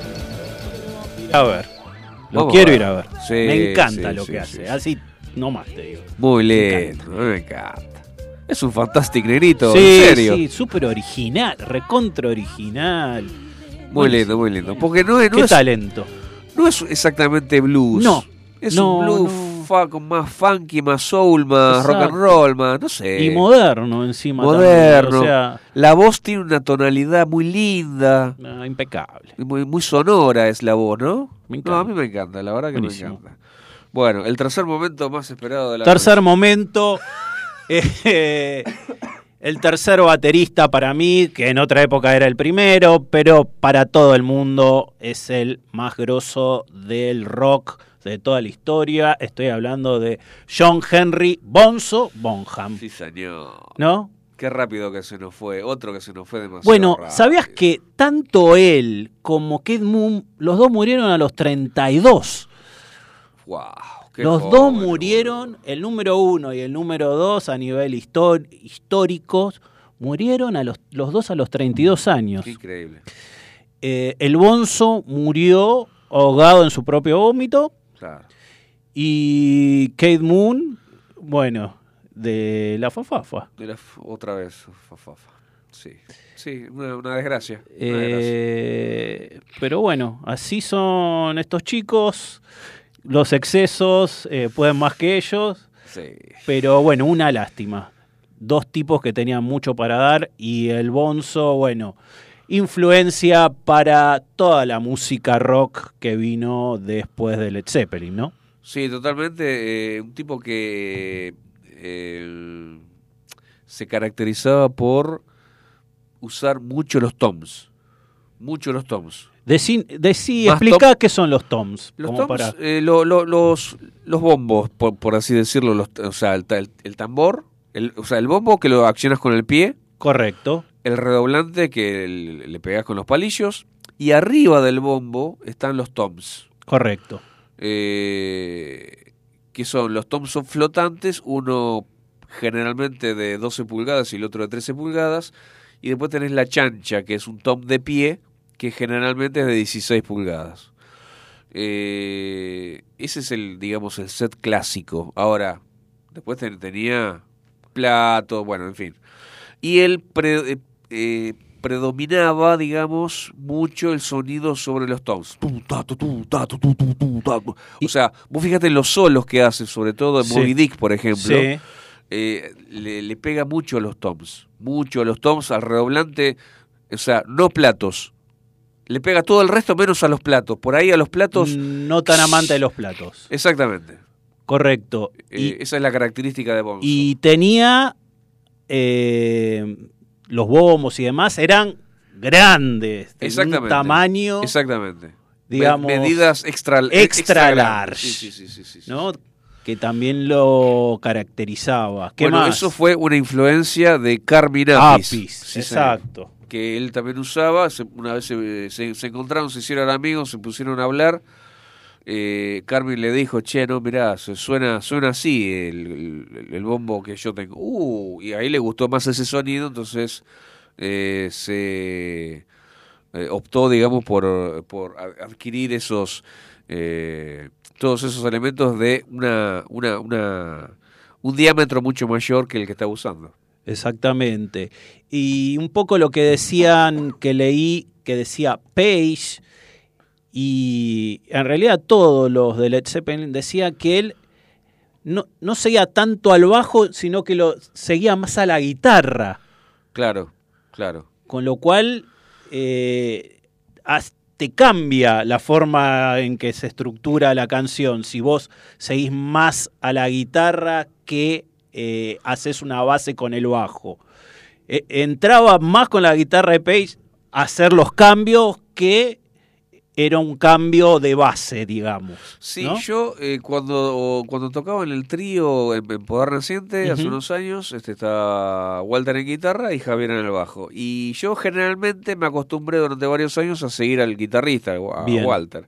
A ver. Lo Vamos quiero a ir a ver. Sí, me encanta sí, lo sí, que hace. sí. Así, no más te digo. Muy Me lindo, me encanta. Es un fantastic negrito, en serio. sí, súper original, recontra original. Muy lindo, muy lindo. Porque no, es- no Qué es, talento. no es exactamente blues. No, Es no, un blues con más funky, más soul, más rock and Exacto. roll, más, no sé. Y moderno encima. también, Moderno. o sea, La voz tiene una tonalidad muy linda. ah, impecable. Muy, muy sonora es la voz, ¿no? Me No, a mí me encanta, la verdad que Buenísimo. me encanta. Bueno, el tercer momento más esperado de la Tercer momento. eh, el tercer baterista para mí, que en otra época era el primero, pero para todo el mundo es el más grosso del rock de toda la historia. Estoy hablando de John Henry Bonzo Bonham. Sí, señor. ¿No? Qué rápido que se nos fue. Otro que se nos fue demasiado Bueno, rápido. ¿sabías que tanto él como Kid Moon, los dos murieron a los 32? Wow, qué Los joven, dos murieron, el número uno y el número dos a nivel histórico, murieron a los, los dos a los 32 años. Qué increíble. Eh, el Bonzo murió ahogado en su propio vómito Claro. y Kate Moon, bueno, de la fafafa. De la otra vez. fa, fa, fa. Sí, sí, una, una desgracia. una desgracia. Eh, pero bueno, así son estos chicos. Los excesos eh, pueden más que ellos. Sí. Pero bueno, una lástima. Dos tipos que tenían mucho para dar y el Bonzo, bueno, influencia para toda la música rock que vino después de Led Zeppelin, ¿no? Sí, totalmente. eh, un tipo que eh, se caracterizaba por usar mucho los toms. Mucho los toms. Decí, decí explica tom- qué son los toms. Los toms, para- eh, lo- lo- los, los bombos, por, por así decirlo, los, o sea, el, el- el tambor, el, o sea, el bombo que lo accionas con el pie, Correcto. El redoblante que le, pegas con los palillos, y arriba del bombo están los toms. Correcto. eh, que son los toms son flotantes, uno generalmente de 12 pulgadas y el otro de 13 pulgadas, y después tenés la chancha, que es un tom de pie, que generalmente es de 16 pulgadas. Eh, ese es el, digamos, el set clásico. Ahora, después ten- tenía plato, bueno, en fin. Y él pre- eh, eh, predominaba, digamos, mucho el sonido sobre los toms. O sea, vos fíjate en los solos que hace, sobre todo en Sí. Moby Dick, por ejemplo. Sí. eh, le, le pega mucho a los toms. Mucho a los toms, al redoblante. O sea, no platos. Le pega todo el resto menos a los platos. Por ahí a los platos. No tan amante de los platos. Exactamente. Correcto. Eh, esa es la característica de Bonzo. Y tenía eh, los bombos y demás, eran grandes. de Exactamente. Un tamaño, Exactamente. digamos. Me- medidas extra, extra, grandes. large. Sí, sí, sí. ¿no? Que también lo caracterizaba. ¿Qué bueno, más? eso fue una influencia de Carmine Appice. Apis, exacto. Que él también usaba. se- una vez se, se- se encontraron, se hicieron amigos, se pusieron a hablar. Eh, Carmen le dijo, che, no, mirá, suena, suena así el, el- bombo que yo tengo. Uh, y ahí le gustó más ese sonido, entonces eh, se eh, optó, digamos, por, por adquirir esos, todos esos elementos de una, una, un diámetro mucho mayor que el que está usando. Exactamente. Y un poco lo que decían, que leí, que decía Page, y en realidad todos los de Led Zeppelin decía que él no, no seguía tanto al bajo, sino que lo seguía más a la guitarra. Claro, claro. Con lo cual eh, te cambia la forma en que se estructura la canción. Si vos seguís más a la guitarra que eh, haces una base con el bajo. Eh, entraba más con la guitarra de Page a hacer los cambios que era un cambio de base, digamos. Sí, ¿no? yo eh, cuando, cuando tocaba en el trío en, en Poder Naciente hace unos años, este está Walter en guitarra y Javier en el bajo. Y yo generalmente me acostumbré durante varios años a seguir al guitarrista, a Bien. Walter.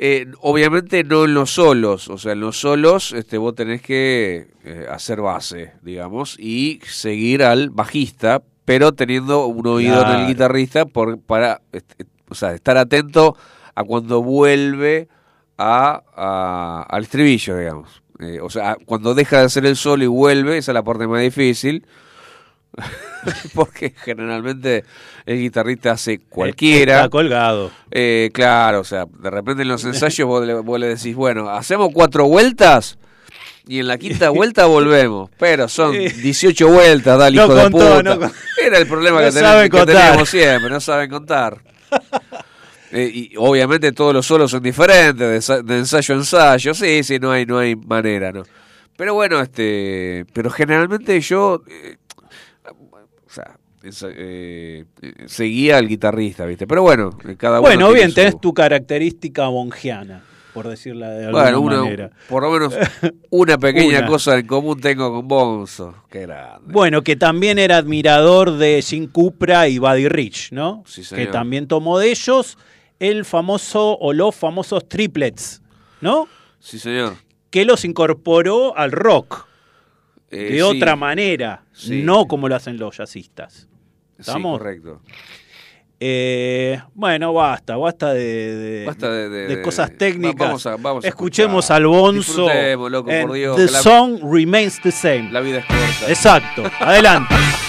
Eh, obviamente no en los solos, o sea, en los solos este, vos tenés que eh, hacer base, digamos, y seguir al bajista, pero teniendo un oído en Claro. el guitarrista por, para este, o sea, estar atento a cuando vuelve a, a- al estribillo, digamos. Eh, o sea, cuando deja de hacer el solo y vuelve, esa es la parte más difícil. Porque generalmente el guitarrista hace cualquiera. Está colgado. Eh, claro, o sea, de repente en los ensayos vos le, vos le decís, bueno, hacemos cuatro vueltas y en la quinta vuelta volvemos. Pero son 18 vueltas, dale, No hijo de contó, puta. no con- Era el problema No que, teníamos siempre, no saben contar. Eh, y obviamente todos los solos son diferentes, de, ensa- de ensayo a ensayo, sí, sí, no hay, no hay manera, ¿no? Pero bueno, este, pero generalmente yo, eh, o sea, eh, seguía al guitarrista, ¿viste? Pero bueno, eh, cada uno Bueno, bien, su- tenés tu característica mongiana, por decirla de alguna Bueno, una- manera. por lo menos una pequeña Una. cosa en común tengo con Bonzo. Qué grande. Bueno, que también era admirador de Jim Cupra y Buddy Rich, ¿no? Sí, que señor. también tomó de ellos el famoso o los famosos triplets, ¿no? Sí, señor. Que los incorporó al rock Eh, de sí. otra manera, Sí. no como lo hacen los jazzistas. Sí, ¿Estamos? correcto. Eh, bueno, basta, basta de, de- Basta de- de- de de- cosas técnicas. vamos a- vamos a Escuchemos escuchar. al Bonzo. Disfrutemos, loco, por Dios, The la- song remains the same. La vida es corta. Exacto. Adelante.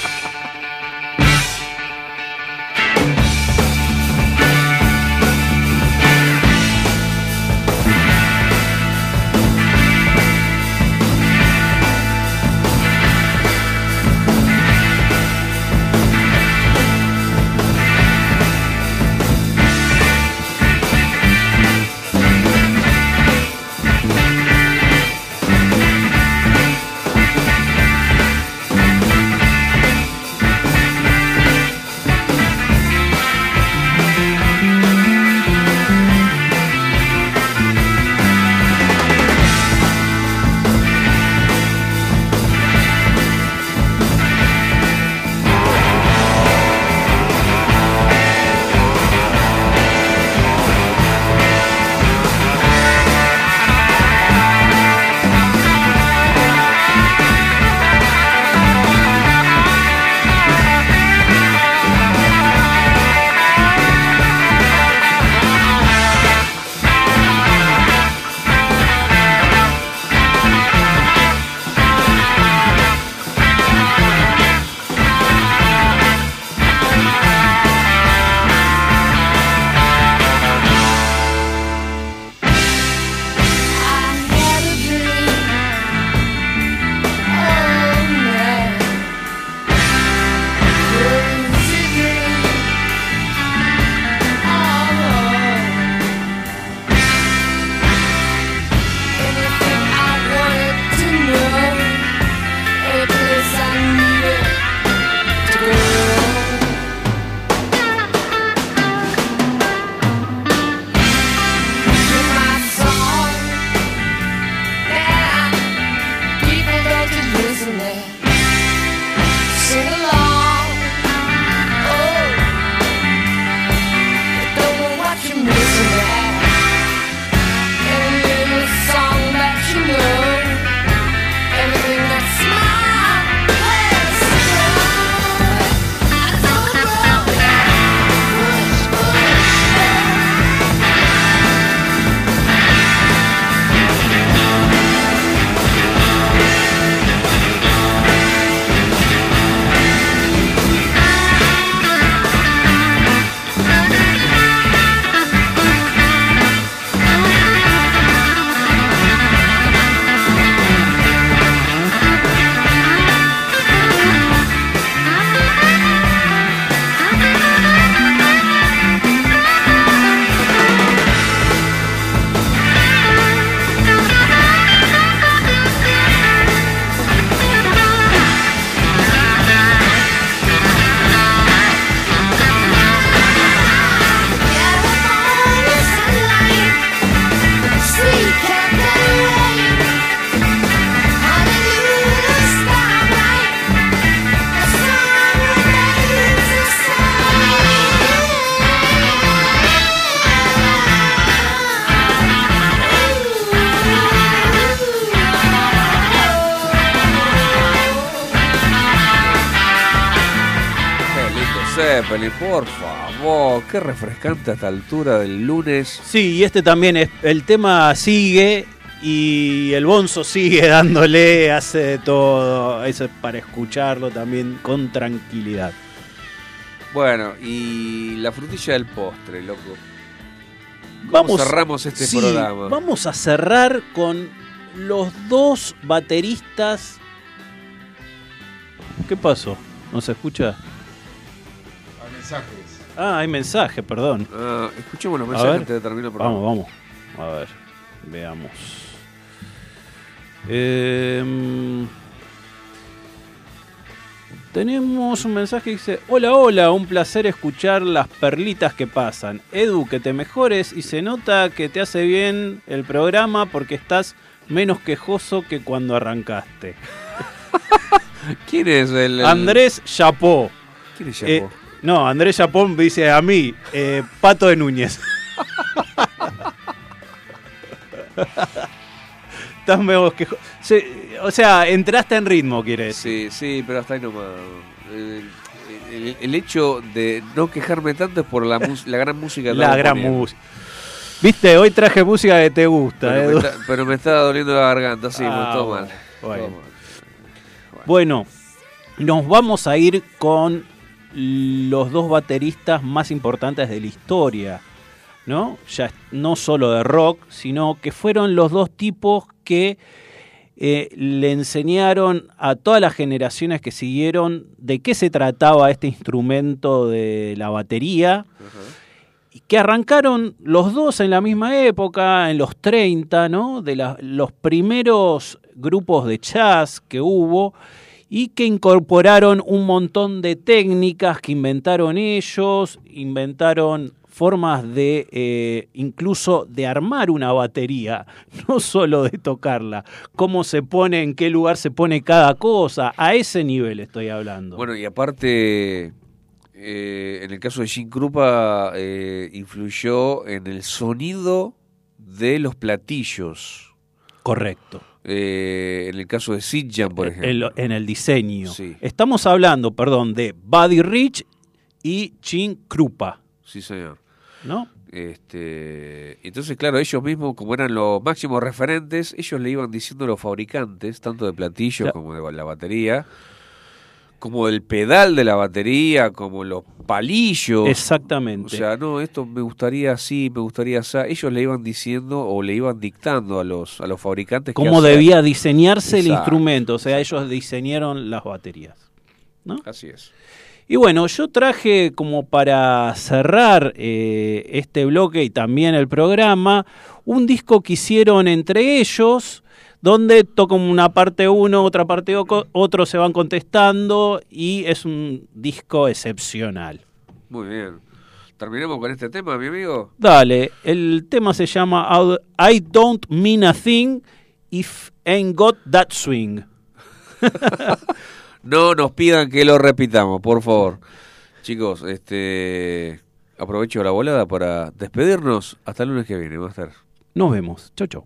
Qué refrescante a esta altura del lunes. Sí, y este también es. El tema sigue Y el Bonzo sigue dándole, hace de todo. Eso es para escucharlo también con tranquilidad. Bueno, y la frutilla del postre, loco. ¿Cómo Vamos, cerramos este sí, programa? Vamos a cerrar con los dos bateristas. ¿Qué pasó? ¿No se escucha? Hay mensajes. Ah, hay mensaje, perdón. Ah, escuchemos los mensajes antes de terminar el programa. Vamos, vamos. A ver, veamos. Em, tenemos un mensaje que dice: Hola, hola, un placer escuchar las perlitas que pasan. Edu, que te mejores y se nota que te hace bien el programa porque estás menos quejoso que cuando arrancaste. ¿Quién es el, el- Andrés Chapó. ¿Quién es Eh, Chapó? No, Andrés Chapón dice a mí, eh, Pato de Núñez. Estás medio Se- O sea, entraste en ritmo, quiere decir. Sí, sí, pero hasta ahí nomás. El, el- el hecho de no quejarme tanto es por la, gran música que La gran música. Viste, hoy traje música que te gusta, Pero, Edu. me está, pero me está doliendo la garganta, sí, Ah, todo bueno, mal. bueno. Todo mal. Bueno, nos vamos a ir con los dos bateristas más importantes de la historia, ¿no? Ya no solo de rock, sino que fueron los dos tipos que eh, le enseñaron a todas las generaciones que siguieron de qué se trataba este instrumento de la batería y que arrancaron los dos en la misma época, en los 30, ¿no? De la- los primeros grupos de jazz que hubo y que incorporaron un montón de técnicas que inventaron ellos, inventaron formas de eh, incluso de armar una batería, no solo de tocarla, cómo se pone, en qué lugar se pone cada cosa, a ese nivel estoy hablando. Bueno, y aparte, eh, en el caso de Jim Krupa, eh, influyó en el sonido de los platillos. Correcto. Eh, en el caso de Sid Jan, por ejemplo. en, en el diseño. Sí. Estamos hablando, perdón, de Buddy Rich y Chin Krupa, Sí, señor. ¿no? Este, entonces, claro, ellos mismos, como eran los máximos referentes, ellos le iban diciendo a los fabricantes, tanto de platillos Claro. como de la batería, como del pedal de la batería, como los palillos. Exactamente. O sea, no, esto me gustaría así, me gustaría así. Ellos le iban diciendo o le iban dictando a los, a los fabricantes Cómo debía diseñarse el instrumento, o sea, ellos diseñaron las baterías. Así es. Y bueno, yo traje como para cerrar eh, este bloque y también el programa, un disco que hicieron entre ellos, donde tocan una parte uno, otra parte otro, se van contestando y es un disco excepcional. Muy bien. Terminemos con este tema, mi amigo. Dale, el tema se llama I Don't Mean a Thing If Ain't Got That Swing. No nos pidan que lo repitamos, por favor. Chicos, este aprovecho la volada para despedirnos. Hasta el lunes que viene, Master. Nos vemos. Chau, chau.